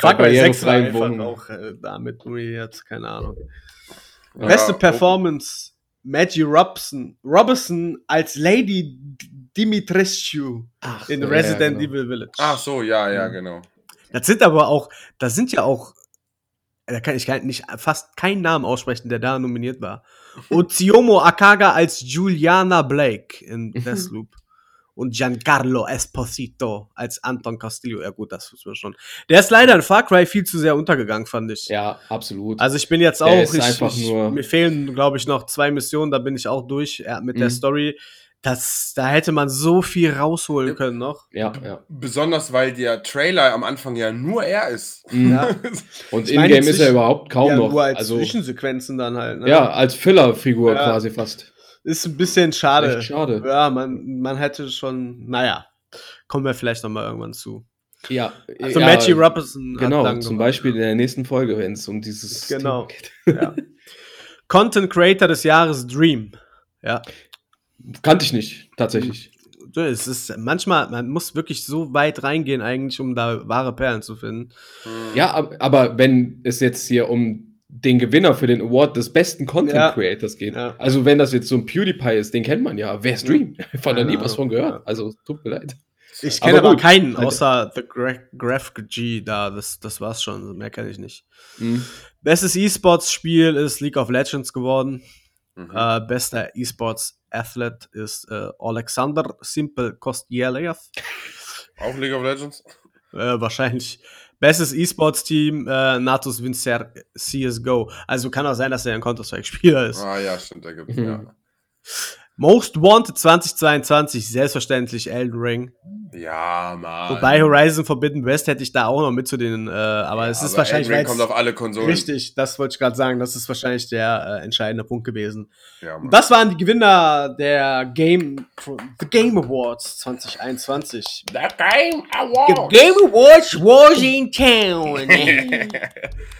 B: Far Cry 6 war einfach auch äh, damit nominiert, keine Ahnung.
C: Ja,
B: Beste
C: oh.
B: Performance, Maggie Robson, Robinson als Lady Dimitrescu
D: Ach,
B: in
D: ja,
B: Resident
D: genau.
B: Evil Village.
C: Ach so, ja, ja,
B: Mhm.
C: genau.
B: Das sind aber auch, das sind ja auch, da kann ich gar nicht fast keinen Namen aussprechen, der da nominiert war. Oziomo Akaga als Juliana Blake in Deathloop. Und Giancarlo Esposito als Anton Castillo. Ja, gut, das wissen wir schon. Der ist leider in Far Cry viel zu sehr untergegangen, fand ich.
D: Ja, absolut.
B: Also ich bin jetzt
D: Der
B: auch, ich,
D: einfach
B: ich,
D: nur-
B: mir fehlen, glaube ich, noch zwei Missionen, da bin ich auch durch ja, mit der
D: Mhm.
B: Story. Das, da hätte man so viel rausholen können noch.
D: ja, ja.
C: Besonders weil der Trailer am Anfang ja nur er ist.
D: Mhm.
B: Ja.
D: Und in-game ist er überhaupt kaum
B: ja,
D: noch.
B: nur als
D: also,
B: Zwischensequenzen dann halt. Ne?
D: ja, als Filler-Figur
B: Ja.
D: quasi fast.
B: Ist ein bisschen schade.
D: Echt schade.
B: Ja, man, man hätte schon, naja, kommen wir vielleicht noch mal irgendwann zu.
D: Ja,
B: Also
D: ja,
B: Matchy Robinson
D: Genau, zum. Beispiel in der nächsten Folge, wenn es um dieses
B: Genau. Ja. Content Creator des Jahres Dream. Ja,
D: Kannte ich nicht, tatsächlich.
B: So, es ist manchmal, man muss wirklich so weit reingehen eigentlich, um da wahre Perlen zu finden.
D: Ja, ab- aber wenn es jetzt hier um den Gewinner für den Award des besten Content
B: Ja.
D: Creators geht,
B: Ja.
D: also wenn das jetzt so ein PewDiePie ist, den kennt man ja. Wer ist Dream? Ich habe da nie was von gehört.
B: Ja.
D: Also tut mir leid.
B: Ich
D: Aber
B: kenne aber,
D: gut.
B: keinen, außer The Gra Graph G da. Das, das war's schon. Mehr kenne ich nicht.
D: Mhm.
B: Bestes E-Sports-Spiel ist League of Legends geworden.
C: Mhm.
B: Äh, bester E-Sports-Athlet ist äh, Alexander Simple Kostjelev.
C: Auch League of Legends?
B: Äh, wahrscheinlich. Bestes E-Sports-Team, äh, Natus Vincer CSGO. Also kann auch sein, dass er ein Counter-Strike-Spieler ist.
C: Ah ja, stimmt, da gibt's
D: Mhm.
C: ja.
B: Most Wanted 2022, selbstverständlich Elden Ring.
C: Ja, Mann.
B: Wobei Horizon Forbidden West hätte ich da auch noch mit zu den, äh, aber es ist wahrscheinlich.
C: Elden Ring kommt auf alle Konsolen.
B: Richtig, das wollte ich gerade sagen. Das ist wahrscheinlich der äh, entscheidende Punkt gewesen.
C: Ja, Mann.
B: das waren die Gewinner der Game, The Game Awards 2021.
C: The Game
B: The
C: Award.
B: Game Awards was in town.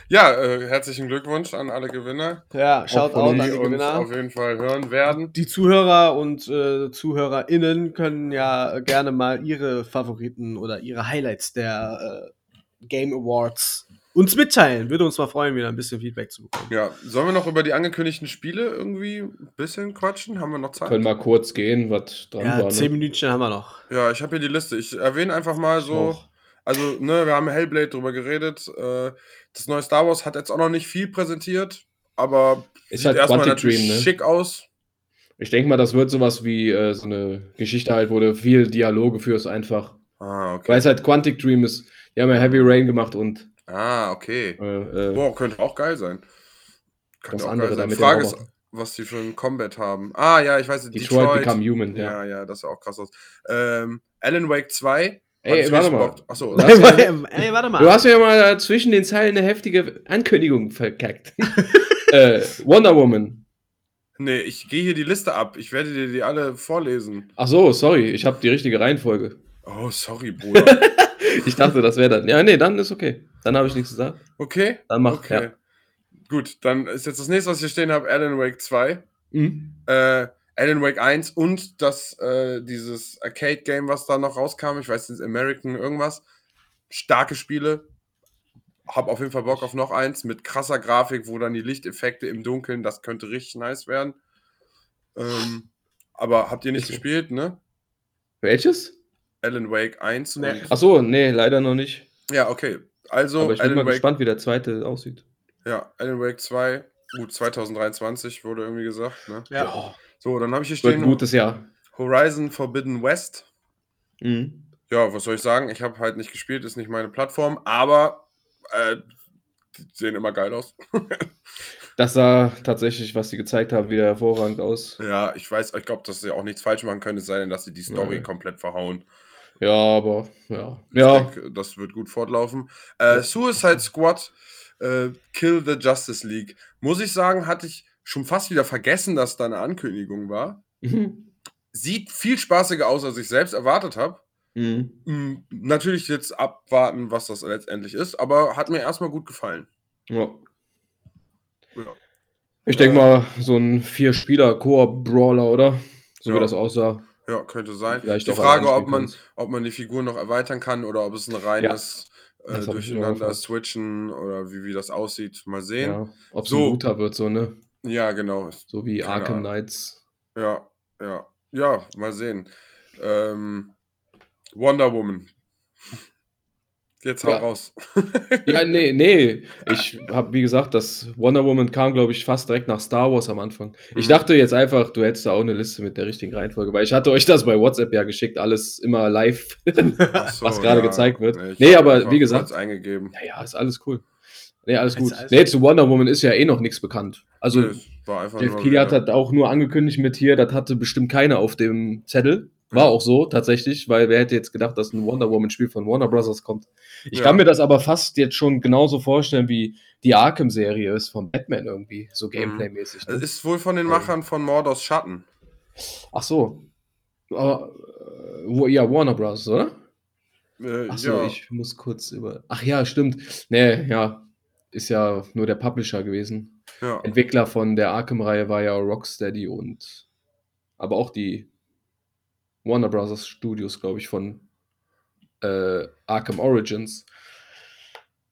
C: ja, äh, herzlichen Glückwunsch an alle Gewinner,
B: ja, schaut
C: die
B: an die Gewinner.
C: auf jeden Fall hören werden.
B: Die Zuhörer und äh, ZuhörerInnen können ja gerne mal ihre Favoriten oder ihre Highlights der äh, Game Awards uns mitteilen. Würde uns mal freuen, wieder ein bisschen Feedback zu bekommen.
C: Ja, sollen wir noch über die angekündigten Spiele irgendwie ein bisschen quatschen? Haben wir noch Zeit?
D: Können mal kurz gehen, was dran
B: Ja,
D: war.
B: zehn
D: Ne?
B: Minütchen haben wir noch.
C: Ja, ich habe hier die Liste. Ich erwähne einfach mal so. Also, ne, wir haben Hellblade drüber geredet. Äh, das neue Star Wars hat jetzt auch noch nicht viel präsentiert, aber
D: Ist
C: sieht
D: halt
C: erstmal natürlich
D: Dream, ne?
C: schick aus.
D: Ich denke mal, das wird sowas wie äh, so eine Geschichte halt, wo du viel Dialoge führst einfach.
C: Ah, okay.
D: Weil es halt Quantic Dream ist. Die haben ja Heavy Rain gemacht und
C: Ah, okay.
D: äh, äh,
C: Boah, könnte auch geil sein.
D: Das
C: Könnte auch
D: andere
C: geil sein.
D: mit
C: Frage ist, was die für ein Combat haben. Ah, ja, ich weiß,
D: Detroit, Become Human, ja.
C: Ja, ja, das sah auch krass aus. Ähm, Alan Wake 2.
D: Ey, warte mal.
C: Achso,
D: Du hast ja-
B: Ey, warte mal.
D: Du hast ja mal zwischen den Zeilen eine heftige Ankündigung verkackt. äh, Wonder Woman.
C: Nee, ich gehe hier die Liste ab. Ich werde dir die alle vorlesen.
D: Ach so, sorry, ich habe die richtige Reihenfolge.
C: Oh, sorry, Bruder.
D: Ich dachte, das wäre dann. Ja, nee, dann ist okay. Dann habe ich nichts gesagt.
C: Okay?
D: Dann mach,
C: Okay.
D: ja.
C: Gut, dann ist jetzt das nächste, was ich hier stehen habe, Alan Wake 2.
D: Mhm.
C: Äh, Alan Wake 1 und das, äh, dieses Arcade-Game, was da noch rauskam. Ich weiß nicht, American irgendwas. Starke Spiele. Hab auf jeden Fall Bock auf noch eins mit krasser Grafik, wo dann die Lichteffekte im Dunkeln, das könnte richtig nice werden. Ähm, aber habt ihr nicht gespielt, ne?
D: Welches?
C: Alan Wake 1
B: Nee.
C: und.
D: Ach so, nee, leider noch nicht.
C: Ja, okay. Also,
D: Aber ich bin
C: Alan
D: mal
C: Wake,
D: gespannt, wie der zweite aussieht.
C: ja, Alan Wake 2, gut, 2023 wurde irgendwie gesagt, ne?
B: Ja.
C: So, dann habe ich hier
D: Wird
C: stehen
D: ein gutes Jahr.
C: Horizon Forbidden West.
D: Mhm.
C: Ja, was soll ich sagen? Ich habe halt nicht gespielt, ist nicht meine Plattform, aber äh, die sehen immer geil aus.
D: Das sah tatsächlich, was sie gezeigt haben, wieder hervorragend aus.
C: ja, ich weiß, ich glaube, dass sie auch nichts falsch machen können, es sei denn, dass sie die Story
D: Nee.
C: komplett verhauen.
D: Ja, aber ja.
C: Ich
D: Ja,
C: denke, das wird gut fortlaufen. Äh, Suicide Squad, äh, Kill the Justice League. Muss ich sagen, hatte ich schon fast wieder vergessen, dass da eine Ankündigung war.
D: Mhm.
C: Sieht viel spaßiger aus, als ich selbst erwartet habe.
D: Mhm.
C: Mm, Natürlich jetzt abwarten, was das letztendlich ist, aber hat mir erstmal gut gefallen.
D: ja.
C: Ja.
D: Ich denke mal, so ein Vier-Spieler-Koop-Brawler, oder? So
C: Ja.
D: wie das aussah.
C: Ja, könnte sein.
D: Vielleicht
C: die Frage, ob man, ob man die Figur noch erweitern kann oder ob es ein reines äh,
D: ich mir
C: Durcheinander switchen oder wie, wie das aussieht. Mal sehen.
D: Ja. Ob es
C: So.
D: ein Looter wird, so, ne?
C: Ja, genau.
D: So wie
C: Keine
D: Arkham. Knights.
C: Ja, ja. Ja, mal sehen. Ähm, Wonder Woman. Jetzt hau
D: Ja.
C: raus.
D: Ja, nee, nee. Ich habe, wie gesagt, das Wonder Woman kam, glaube ich, fast direkt nach Star Wars am Anfang. Ich
C: Mhm.
D: dachte jetzt einfach, du hättest da auch eine Liste mit der richtigen Reihenfolge, weil ich hatte euch das bei WhatsApp ja geschickt, alles immer live.
C: So,
D: Was gerade gezeigt wird. Nee,
C: hab
D: aber wie gesagt-
C: eingegeben.
D: ja, ja, ist alles cool. Nee, alles gut.
B: alles
D: Nee, zu Wonder Woman ist ja eh noch nichts bekannt. Also,
C: Nee, es war einfach
D: Jeff
C: nur
D: Keighley hat auch nur angekündigt mit hier, das hatte bestimmt keiner auf dem Zettel. War auch so, tatsächlich, weil wer hätte jetzt gedacht, dass ein Wonder Woman-Spiel von Warner Bros. kommt. Ich
C: Ja.
D: kann mir das aber fast jetzt schon genauso vorstellen, wie die Arkham-Serie ist von Batman irgendwie, so
C: Mhm.
D: Gameplay-mäßig. Ne?
C: ist wohl von den. Machern von Mordors Schatten.
D: Ach so. Wo, ja, Warner Bros., oder?
C: Äh,
D: Ach so,
C: ja.
D: ich muss kurz über. Ach ja, stimmt. Nee, ja. Ist ja nur der Publisher gewesen.
C: ja.
D: Entwickler von der Arkham-Reihe war ja Rocksteady und aber auch die Warner Bros. Studios, glaube ich, von äh, Arkham Origins.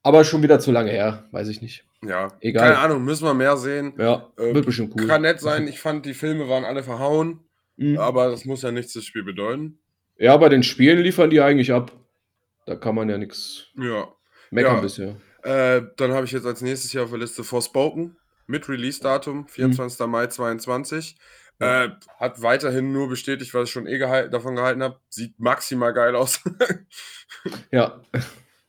D: Aber schon wieder zu lange her, weiß ich nicht.
C: ja.
D: Egal.
C: Keine Ahnung, müssen wir mehr sehen.
D: Ja,
C: Äh,
D: wird bestimmt cool.
C: Kann nett sein. Ich fand, die Filme waren alle verhauen,
D: Mhm.
C: aber das muss ja nichts das Spiel bedeuten.
D: Ja, bei den Spielen liefern die eigentlich ab. Da kann man ja nichts
C: Ja.
D: meckern
C: Ja.
D: bisher.
C: Äh, dann habe ich jetzt als nächstes hier auf der Liste Forspoken mit Release-Datum, 24. Mai 22.
D: Ja.
C: Äh, hat weiterhin nur bestätigt, was ich schon eh gehal davon gehalten habe. Sieht maximal geil aus.
D: Ja,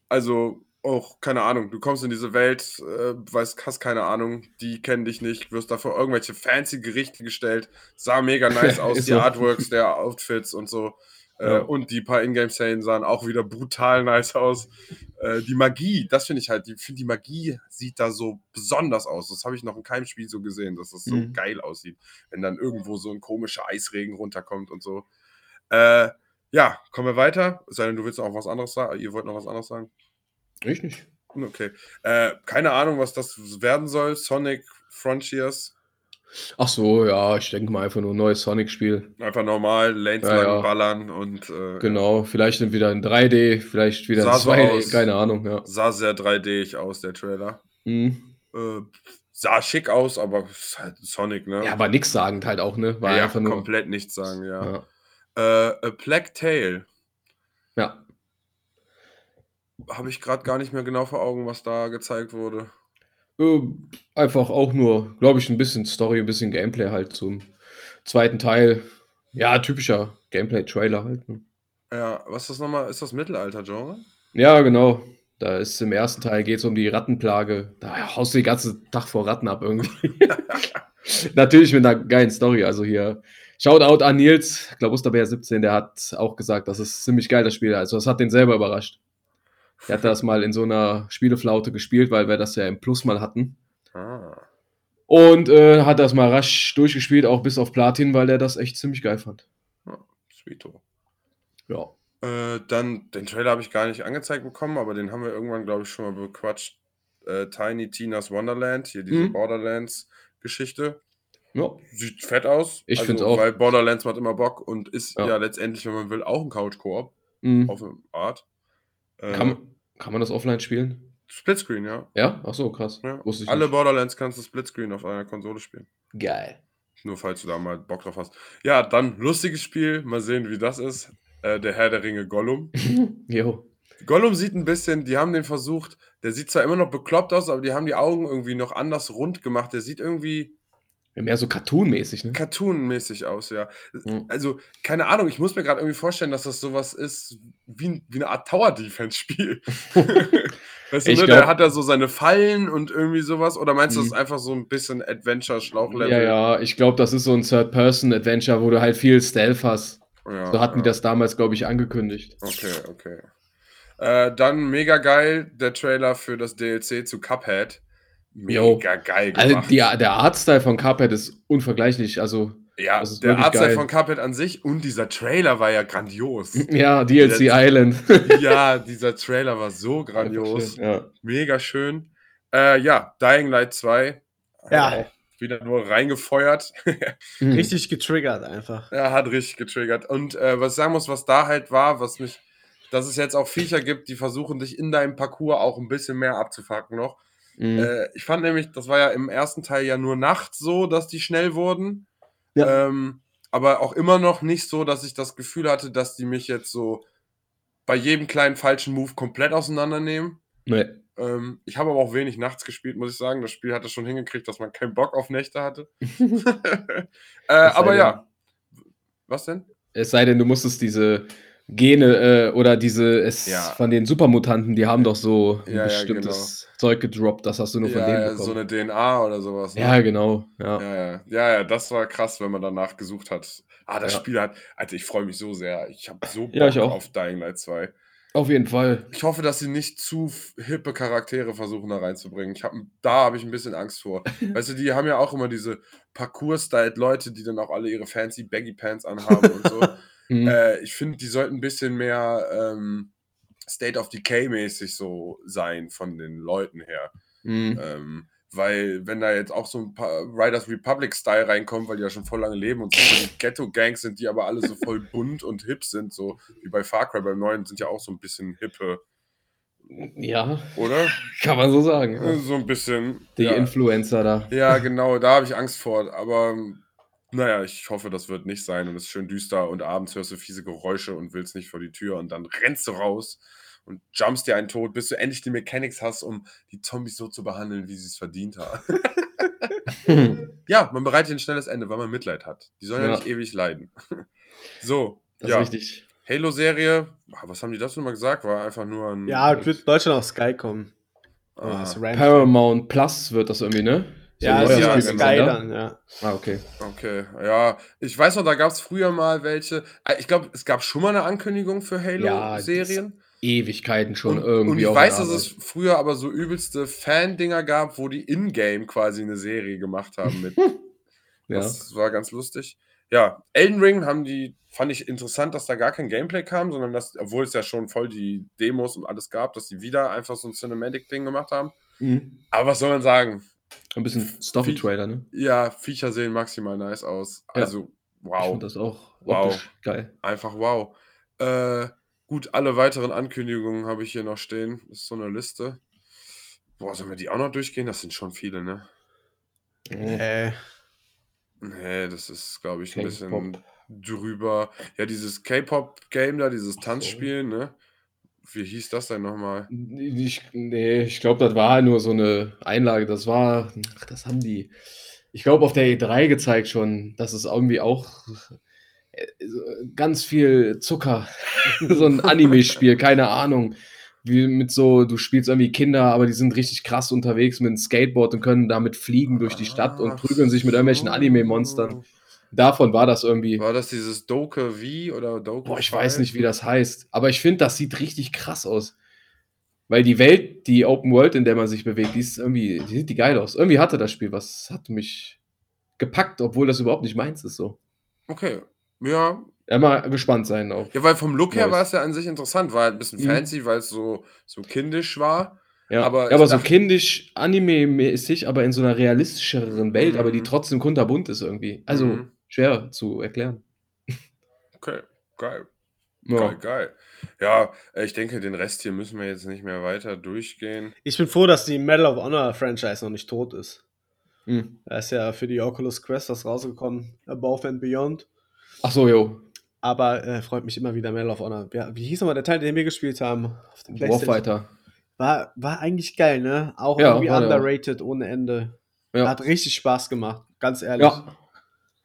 C: also auch, keine Ahnung, du kommst in diese Welt, äh, weißt, hast keine Ahnung, die kennen dich nicht, wirst dafür irgendwelche fancy Gerichte gestellt, sah mega nice aus, die so. Artworks der Outfits und so. Äh. Und die paar Ingame-Szenen sahen auch wieder brutal nice aus. Äh, die Magie, das finde ich halt, ich finde die Magie sieht da so besonders aus. Das habe ich noch in keinem Spiel so gesehen, dass das so mhm. geil aussieht, wenn dann irgendwo so ein komischer Eisregen runterkommt und so. Äh, ja, kommen wir weiter. Sei denn, du willst noch was anderes sagen. Ihr wollt noch was anderes sagen?
D: Ich nicht.
C: Okay. Äh, keine Ahnung, was das werden soll. Sonic Frontiers.
D: Ach so, ja, ich denke mal einfach nur ein neues Sonic-Spiel.
C: Einfach normal, Lanes ja, ja. ballern und.
D: Äh, genau, vielleicht wieder in 3D, vielleicht wieder in 2D, so keine Ahnung, ja.
C: Sah sehr 3D-ig aus, der Trailer. Mhm. Äh, sah schick aus, aber ist halt Sonic, ne?
D: Ja, aber nichts sagend halt auch, ne?
C: War ja, einfach nur. komplett nichts sagen, ja. ja. Äh, A Black Tail.
D: Ja.
C: Habe ich gerade gar nicht mehr genau vor Augen, was da gezeigt wurde.
D: Äh, einfach auch nur, glaube ich, ein bisschen Story, ein bisschen Gameplay halt zum zweiten Teil. Ja, typischer Gameplay-Trailer halt. Ne?
C: Ja, was ist das nochmal? Ist das Mittelalter-Genre?
D: Ja, genau. Da ist im ersten Teil geht es um die Rattenplage. Da haust du den ganzen Tag vor Ratten ab irgendwie. Natürlich mit einer geilen Story. Also hier, Shoutout an Nils, Osterbär 17, der hat auch gesagt, das ist ziemlich geil, das Spiel. Also das hat den selber überrascht. Er hat das mal in so einer Spieleflaute gespielt, weil wir das ja im Plus mal hatten. Ah. Und äh, hat das mal rasch durchgespielt, auch bis auf Platin, weil er das echt ziemlich geil fand.
C: Ja, sweeto.
D: Ja.
C: Äh, dann, den Trailer habe ich gar nicht angezeigt bekommen, aber den haben wir irgendwann, glaube ich, schon mal bequatscht. Äh, Tiny Tina's Wonderland, hier diese mhm. Borderlands-Geschichte. Ja. Sieht fett aus.
D: Ich also, finde auch.
C: Weil Borderlands macht immer Bock und ist ja, ja letztendlich, wenn man will, auch ein Couch-Koop. Mhm. Auf eine Art.
D: Äh, kann, kann man das offline spielen?
C: Splitscreen, ja.
D: Ja? Ach so, krass.
C: Ja. Alle nicht. Borderlands kannst du Splitscreen auf einer Konsole spielen.
D: Geil.
C: Nur falls du da mal Bock drauf hast. Ja, dann lustiges Spiel. Mal sehen, wie das ist. Äh, der Herr der Ringe Gollum.
D: jo.
C: Gollum sieht ein bisschen, die haben den versucht, der sieht zwar immer noch bekloppt aus, aber die haben die Augen irgendwie noch anders rund gemacht. Der sieht irgendwie
D: Mehr so Cartoon-mäßig, ne?
C: Cartoon-mäßig aus, ja. Mhm. Also, keine Ahnung, ich muss mir gerade irgendwie vorstellen, dass das sowas ist wie, wie eine Art Tower-Defense-Spiel. weißt du, ne? Glaub, der hat da so seine Fallen und irgendwie sowas. Oder meinst du, das ist mhm. einfach so ein bisschen Adventure-Schlauchlevel?
D: Ja, ja, ich glaube, das ist so ein Third-Person-Adventure, wo du halt viel Stealth hast. Ja, so hatten ja. die das damals, glaube ich, angekündigt.
C: Okay, okay. Äh, dann mega geil der Trailer für das DLC zu Cuphead. Mega Yo. geil
D: also gemacht. Also die, der Artstyle von Cuphead ist unvergleichlich. Also,
C: ja, der Artstyle von Cuphead an sich und dieser Trailer war ja grandios.
D: Ja, DLC der, Island.
C: ja, dieser Trailer war so grandios. Ja. Mega schön. Äh, ja, Dying Light 2.
B: Ja. Äh,
C: wieder nur reingefeuert.
B: Mhm. richtig getriggert einfach.
C: Er hat richtig getriggert. Und äh, was ich sagen muss, was da halt war, was mich, dass es jetzt auch Viecher gibt, die versuchen, dich in deinem Parcours auch ein bisschen mehr abzufacken noch. Mhm. Äh, ich fand nämlich, das war ja im ersten Teil ja nur nachts so, dass die schnell wurden. Ja. Ähm, aber auch immer noch nicht so, dass ich das Gefühl hatte, dass die mich jetzt so bei jedem kleinen falschen Move komplett auseinandernehmen.
D: Nee.
C: Ähm, ich habe aber auch wenig nachts gespielt, muss ich sagen. Das Spiel hat es schon hingekriegt, dass man keinen Bock auf Nächte hatte. äh, aber ja. Was denn?
D: Es sei denn, du musstest diese Gene äh, oder diese es ja. von den Supermutanten, die haben doch so ein ja, bestimmtes ja, genau. Zeug gedroppt, das hast du nur von denen bekommen.
C: so eine DNA oder sowas.
D: Ne? Ja, genau.
C: Ja. Ja, ja. das war krass, wenn man danach gesucht hat. Ah, das Spiel hat, Alter, ich freue mich so sehr. Ich habe so Bock auf Dying Light 2.
D: Auf jeden Fall.
C: Ich hoffe, dass sie nicht zu hippe Charaktere versuchen da reinzubringen. Ich hab, da habe ich ein bisschen Angst vor. weißt du, die haben ja auch immer diese Parcours-Style-Leute, die dann auch alle ihre fancy Baggy Pants anhaben und so. Mhm. Äh, ich finde, die sollten ein bisschen mehr ähm, State of Decay-mäßig so sein von den Leuten her. Mhm. Ähm, weil, wenn da jetzt auch so ein paar Riders Republic-Style reinkommt, weil die ja schon voll lange leben und so Ghetto-Gangs sind, die aber alle so voll bunt und hip sind, so wie bei Far Cry beim neuen sind ja auch so ein bisschen hippe.
D: Ja.
C: Oder?
D: Kann man so sagen.
C: So ein bisschen.
D: Die ja. Influencer da.
C: Ja, genau, da habe ich Angst vor. Aber naja, ich hoffe, das wird nicht sein und es ist schön düster und abends hörst du fiese Geräusche und willst nicht vor die Tür und dann rennst du raus und jumpst dir einen Tod, bis du endlich die Mechanics hast, um die Zombies so zu behandeln, wie sie es verdient haben. ja, man bereitet ein schnelles Ende, weil man Mitleid hat. Die sollen ja, ja nicht ewig leiden. so,
D: das
C: ja.
D: ist richtig.
C: Halo-Serie, ah, was haben die dazu mal gesagt? War einfach nur ein.
B: Ja, wird Deutschland auf Sky kommen.
C: Ah,
D: Paramount Plus wird das irgendwie, ne?
B: So ja,
C: ist ja
B: Sky
C: genau.
B: dann, ja.
D: Ah, okay.
C: Okay, ja. Ich weiß noch, da gab es früher mal welche. äh, Ich glaube, es gab schon mal eine Ankündigung für
D: Ja,
C: Halo-Serien.
D: Ewigkeiten schon
C: und,
D: irgendwie.
C: und ich
D: auf
C: weiß, dass es früher aber so übelste Fan-Dinger gab, wo die in-game quasi eine Serie gemacht haben mit.
D: Ja.
C: Das war ganz lustig. Ja, Elden Ring haben die, fand ich interessant, dass da gar kein Gameplay kam, sondern dass, obwohl es ja schon voll die Demos und alles gab, dass die wieder einfach so ein Cinematic-Ding gemacht haben.
D: Mhm.
C: Aber was soll man sagen?
D: Ein bisschen Story-Trailer, ne?
C: Ja, Viecher sehen maximal nice aus.
D: Ja.
C: Also,
D: Ich
C: wow.
D: finde das auch
C: Wow.
D: geil.
C: Einfach wow. Äh, gut, alle weiteren Ankündigungen habe ich hier noch stehen. Das ist so eine Liste. Boah, sollen wir die auch noch durchgehen? Das sind schon viele, ne?
B: Äh,
C: Nee, das ist, glaube ich, ein bisschen drüber. Ja, dieses K-Pop-Game da, dieses. Tanzspiel, ne? Wie hieß das denn nochmal?
D: Ich, nee, ich glaube, das war nur so eine Einlage. Das war, ach, das haben die, ich glaube, auf der E3 gezeigt schon, dass es irgendwie auch äh, ganz viel Zucker, so ein Anime-Spiel, keine Ahnung. Wie mit so, du spielst irgendwie Kinder, aber die sind richtig krass unterwegs mit einem Skateboard und können damit fliegen durch die Stadt und prügeln sich mit irgendwelchen. Anime-Monstern. Davon war das irgendwie.
C: War das dieses Doke V oder Doke
D: Boah, ich
C: 5?
D: weiß nicht, wie das heißt. Aber ich finde, das sieht richtig krass aus. Weil die Welt, die Open World, in der man sich bewegt, die ist irgendwie, die sieht die geil aus. Irgendwie hatte das Spiel was, hat mich gepackt, obwohl das überhaupt nicht meins ist so.
C: Okay. Ja,
D: Ja, mal gespannt sein auch.
C: Ja, weil vom Look her war es ja an sich interessant, war halt ein bisschen
D: Mhm.
C: fancy, weil es so, so kindisch war.
D: Ja,
C: aber ich
D: aber so kindisch, anime-mäßig, aber in so einer realistischeren Welt, aber die
C: Mhm.
D: trotzdem kunterbunt ist irgendwie. Also
C: Mhm.
D: Schwer zu erklären.
C: Okay, geil,
D: Ja.
C: geil, geil. Ja, äh, ich denke, den Rest hier müssen wir jetzt nicht mehr weiter durchgehen.
B: ich bin froh, dass die Medal of Honor Franchise noch nicht tot ist.
D: Hm.
B: Da ist ja für die Oculus Quest was rausgekommen, Above and Beyond.
D: Ach so, jo.
B: Aber äh, freut mich immer wieder Medal of Honor. Ja, wie hieß nochmal der Teil, den wir gespielt haben? Auf dem PlayStation?
D: Warfighter.
B: War, war eigentlich geil, ne? Auch
D: Ja,
B: irgendwie underrated ohne Ende.
D: Ja.
B: Hat richtig Spaß gemacht, ganz ehrlich.
D: Ja.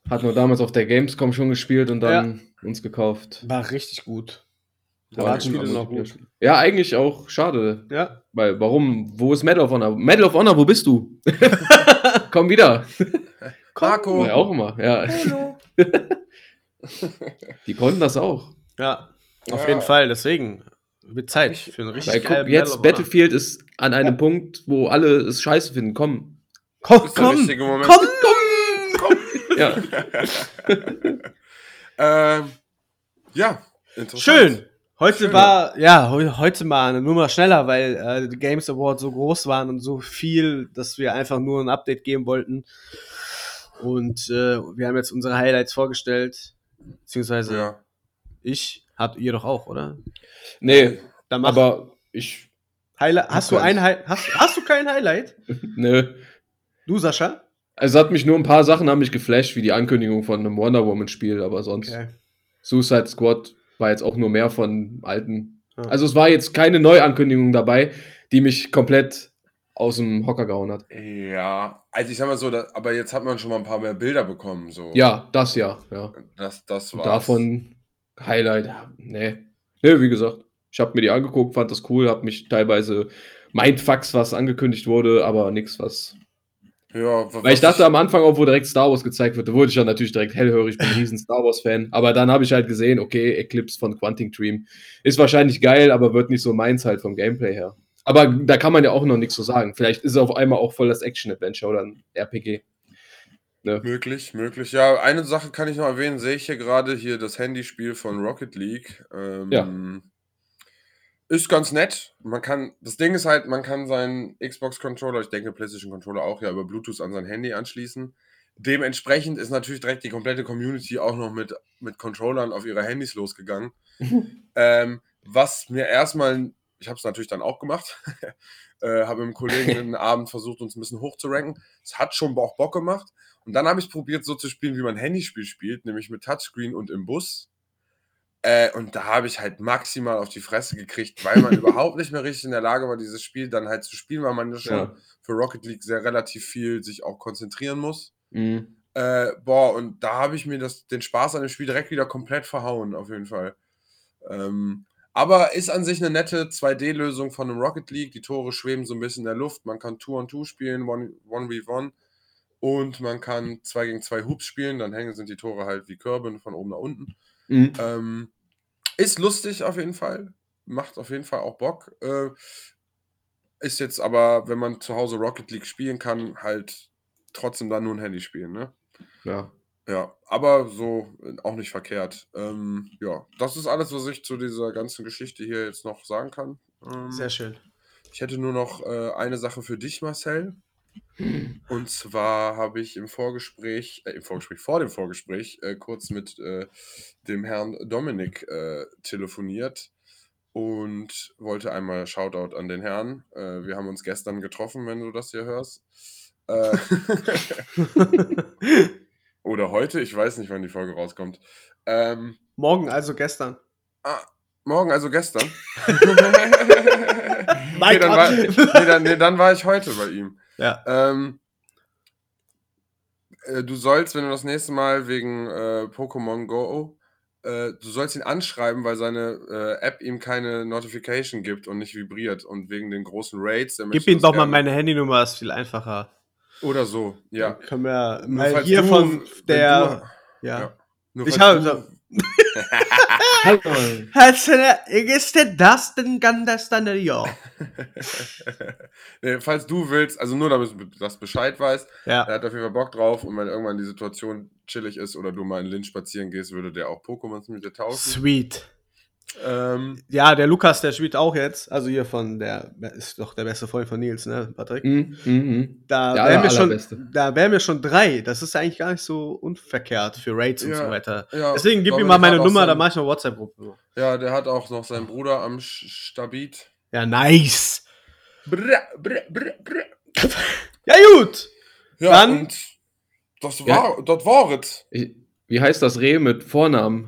D: Hat nur damals auf der Gamescom schon gespielt und dann uns gekauft.
B: War richtig gut. Da
C: War
B: waren Spiele noch gut.
D: Ja, eigentlich auch schade.
B: Ja.
D: Weil, warum? Wo ist Medal of Honor? Medal of Honor, wo bist du? Komm wieder.
C: Marco!
D: Ja, auch immer. Ja.
C: Hallo.
D: Die konnten das auch.
B: Ja, auf
C: Ja.
B: jeden Fall. Deswegen wird Zeit für einen
D: Weil
B: richtig
D: guck,
B: Medal of
D: jetzt
B: Honor.
D: Battlefield ist an einem Punkt, wo alle es scheiße finden. Komm.
B: Komm, komm,
C: Moment.
B: komm,
D: Ja.
C: Ähm, ja, interessant.
B: Schön. Heute
C: Schön.
B: war, ja, heu- heute mal eine Nummer schneller, weil äh, die Games Awards so groß waren und so viel, dass wir einfach nur ein Update geben wollten. Und äh, wir haben jetzt unsere Highlights vorgestellt. Beziehungsweise
C: Ja.
B: ich, habt ihr doch auch, oder?
D: Nee,
B: Dann mach
D: aber ich.
B: Highlight. Hast du ein Highlight? Hast, hast du kein Highlight?
D: Nö.
B: Du, Sascha?
D: Also hat mich nur ein paar Sachen haben mich geflasht, wie die Ankündigung von einem Wonder Woman Spiel, aber sonst
B: Okay.
D: Suicide Squad war jetzt auch nur mehr von alten.
B: Ja.
D: Also es war jetzt keine Neuankündigung dabei, die mich komplett aus dem Hocker gehauen hat.
C: Ja, also ich sag mal so, da, aber jetzt hat man schon mal ein paar mehr Bilder bekommen. So.
D: Ja, das ja, ja.
C: Das, das war's.
D: davon Highlight, ja, nee. Nee, wie gesagt, ich habe mir die angeguckt, fand das cool, habe mich teilweise Mindfucks, was angekündigt wurde, aber nichts, was.
C: Ja,
D: Weil ich dachte am Anfang, auch wo direkt Star Wars gezeigt wird, da wurde ich dann natürlich direkt hellhörig, ich bin ein riesen Star Wars-Fan. Aber dann habe ich halt gesehen, okay, Eclipse von Quantic Dream ist wahrscheinlich geil, aber wird nicht so meins halt vom Gameplay her. Aber da kann man ja auch noch nichts zu sagen. Vielleicht ist es auf einmal auch voll das Action-Adventure oder ein RPG.
C: Möglich, möglich. Ja, eine Sache kann ich noch erwähnen, sehe ich hier gerade hier das Handyspiel von Rocket League. Ähm,
D: Ja.
C: Ist ganz nett. Man kann, das Ding ist halt, man kann seinen Xbox-Controller, ich denke PlayStation-Controller auch ja über Bluetooth an sein Handy anschließen. Dementsprechend ist natürlich direkt die komplette Community auch noch mit, mit Controllern auf ihre Handys losgegangen. ähm, was mir erstmal, ich habe es natürlich dann auch gemacht, äh, habe mit einem Kollegen einen Abend versucht, uns ein bisschen hochzuranken. Es hat schon auch Bock gemacht. Und dann habe ich es probiert, so zu spielen, wie man Handyspiel spielt, nämlich mit Touchscreen und im Bus. Äh, und da habe ich halt maximal auf die Fresse gekriegt, weil man überhaupt nicht mehr richtig in der Lage war, dieses Spiel dann halt zu spielen, weil man ja schon
D: Ja.
C: für Rocket League sehr relativ viel sich auch konzentrieren muss.
D: Mhm.
C: Äh, boah, und da habe ich mir das, den Spaß an dem Spiel direkt wieder komplett verhauen, auf jeden Fall. Ähm, aber ist an sich eine nette 2D-Lösung von einem Rocket League. Die Tore schweben so ein bisschen in der Luft. Man kann 2-on-2 spielen, 1v1. Und man kann 2 gegen 2 Hoops spielen. Dann hängen sind die Tore halt wie Körbe von oben nach unten. Mhm. Ähm, ist lustig auf jeden Fall. Macht auf jeden Fall auch Bock. Äh, ist jetzt aber, wenn man zu Hause Rocket League spielen kann, halt trotzdem dann nur ein Handy spielen, ne?
D: Ja.
C: Ja, aber so äh, auch nicht verkehrt. Ähm, ja, das ist alles, was ich zu dieser ganzen Geschichte hier jetzt noch sagen kann.
B: Ähm, Sehr schön.
C: Ich hätte nur noch äh, eine Sache für dich, Marcel. Und zwar habe ich im Vorgespräch, äh, im Vorgespräch, vor dem Vorgespräch, äh, kurz mit äh, dem Herrn Dominik äh, telefoniert und wollte einmal Shoutout an den Herrn. Äh, wir haben uns gestern getroffen, wenn du das hier hörst. Äh, oder heute, ich weiß nicht, wann die Folge rauskommt. Ähm,
B: morgen, also gestern.
C: Ah, morgen, also gestern. nee, dann war, nee, dann, nee, dann war ich heute bei ihm.
B: Ja.
C: Ähm, äh, du sollst, wenn du das nächste Mal wegen äh, Pokémon Go, äh, du sollst ihn anschreiben, weil seine äh, App ihm keine Notification gibt und nicht vibriert und wegen den großen Raids.
B: Gib ihm doch mal meine Handynummer, ist viel einfacher.
C: Oder so, ja.
B: Dann können wir mal hier du, von der. Du, ja. ja. ich habe. ist denn das denn ganz dann ja?
C: nee, falls du willst, also nur damit du das Bescheid weißt,
B: ja.
C: er hat auf jeden Fall Bock drauf und wenn irgendwann die Situation chillig ist oder du mal in Lynch spazieren gehst, würde der auch Pokémon mit dir tauschen.
B: Sweet.
C: Ähm,
B: ja, der Lukas, der spielt auch jetzt. Also hier von der ist doch der beste Freund von Nils, ne, Patrick?
D: Mm, mm,
B: Da wären wir schon, da wären wir schon drei. Das ist eigentlich gar nicht so unverkehrt für Raids ja, und so weiter. Ja, Deswegen gib ihm mal meine Nummer, sein, da mache ich eine WhatsApp-Gruppe.
C: Ja, der hat auch noch seinen Bruder am Stabit.
B: Ja, nice.
C: Brr, brr, brr, brr.
B: ja, gut.
C: Ja, Dann, das war, ja. das war es.
D: Wie heißt das Reh mit Vornamen?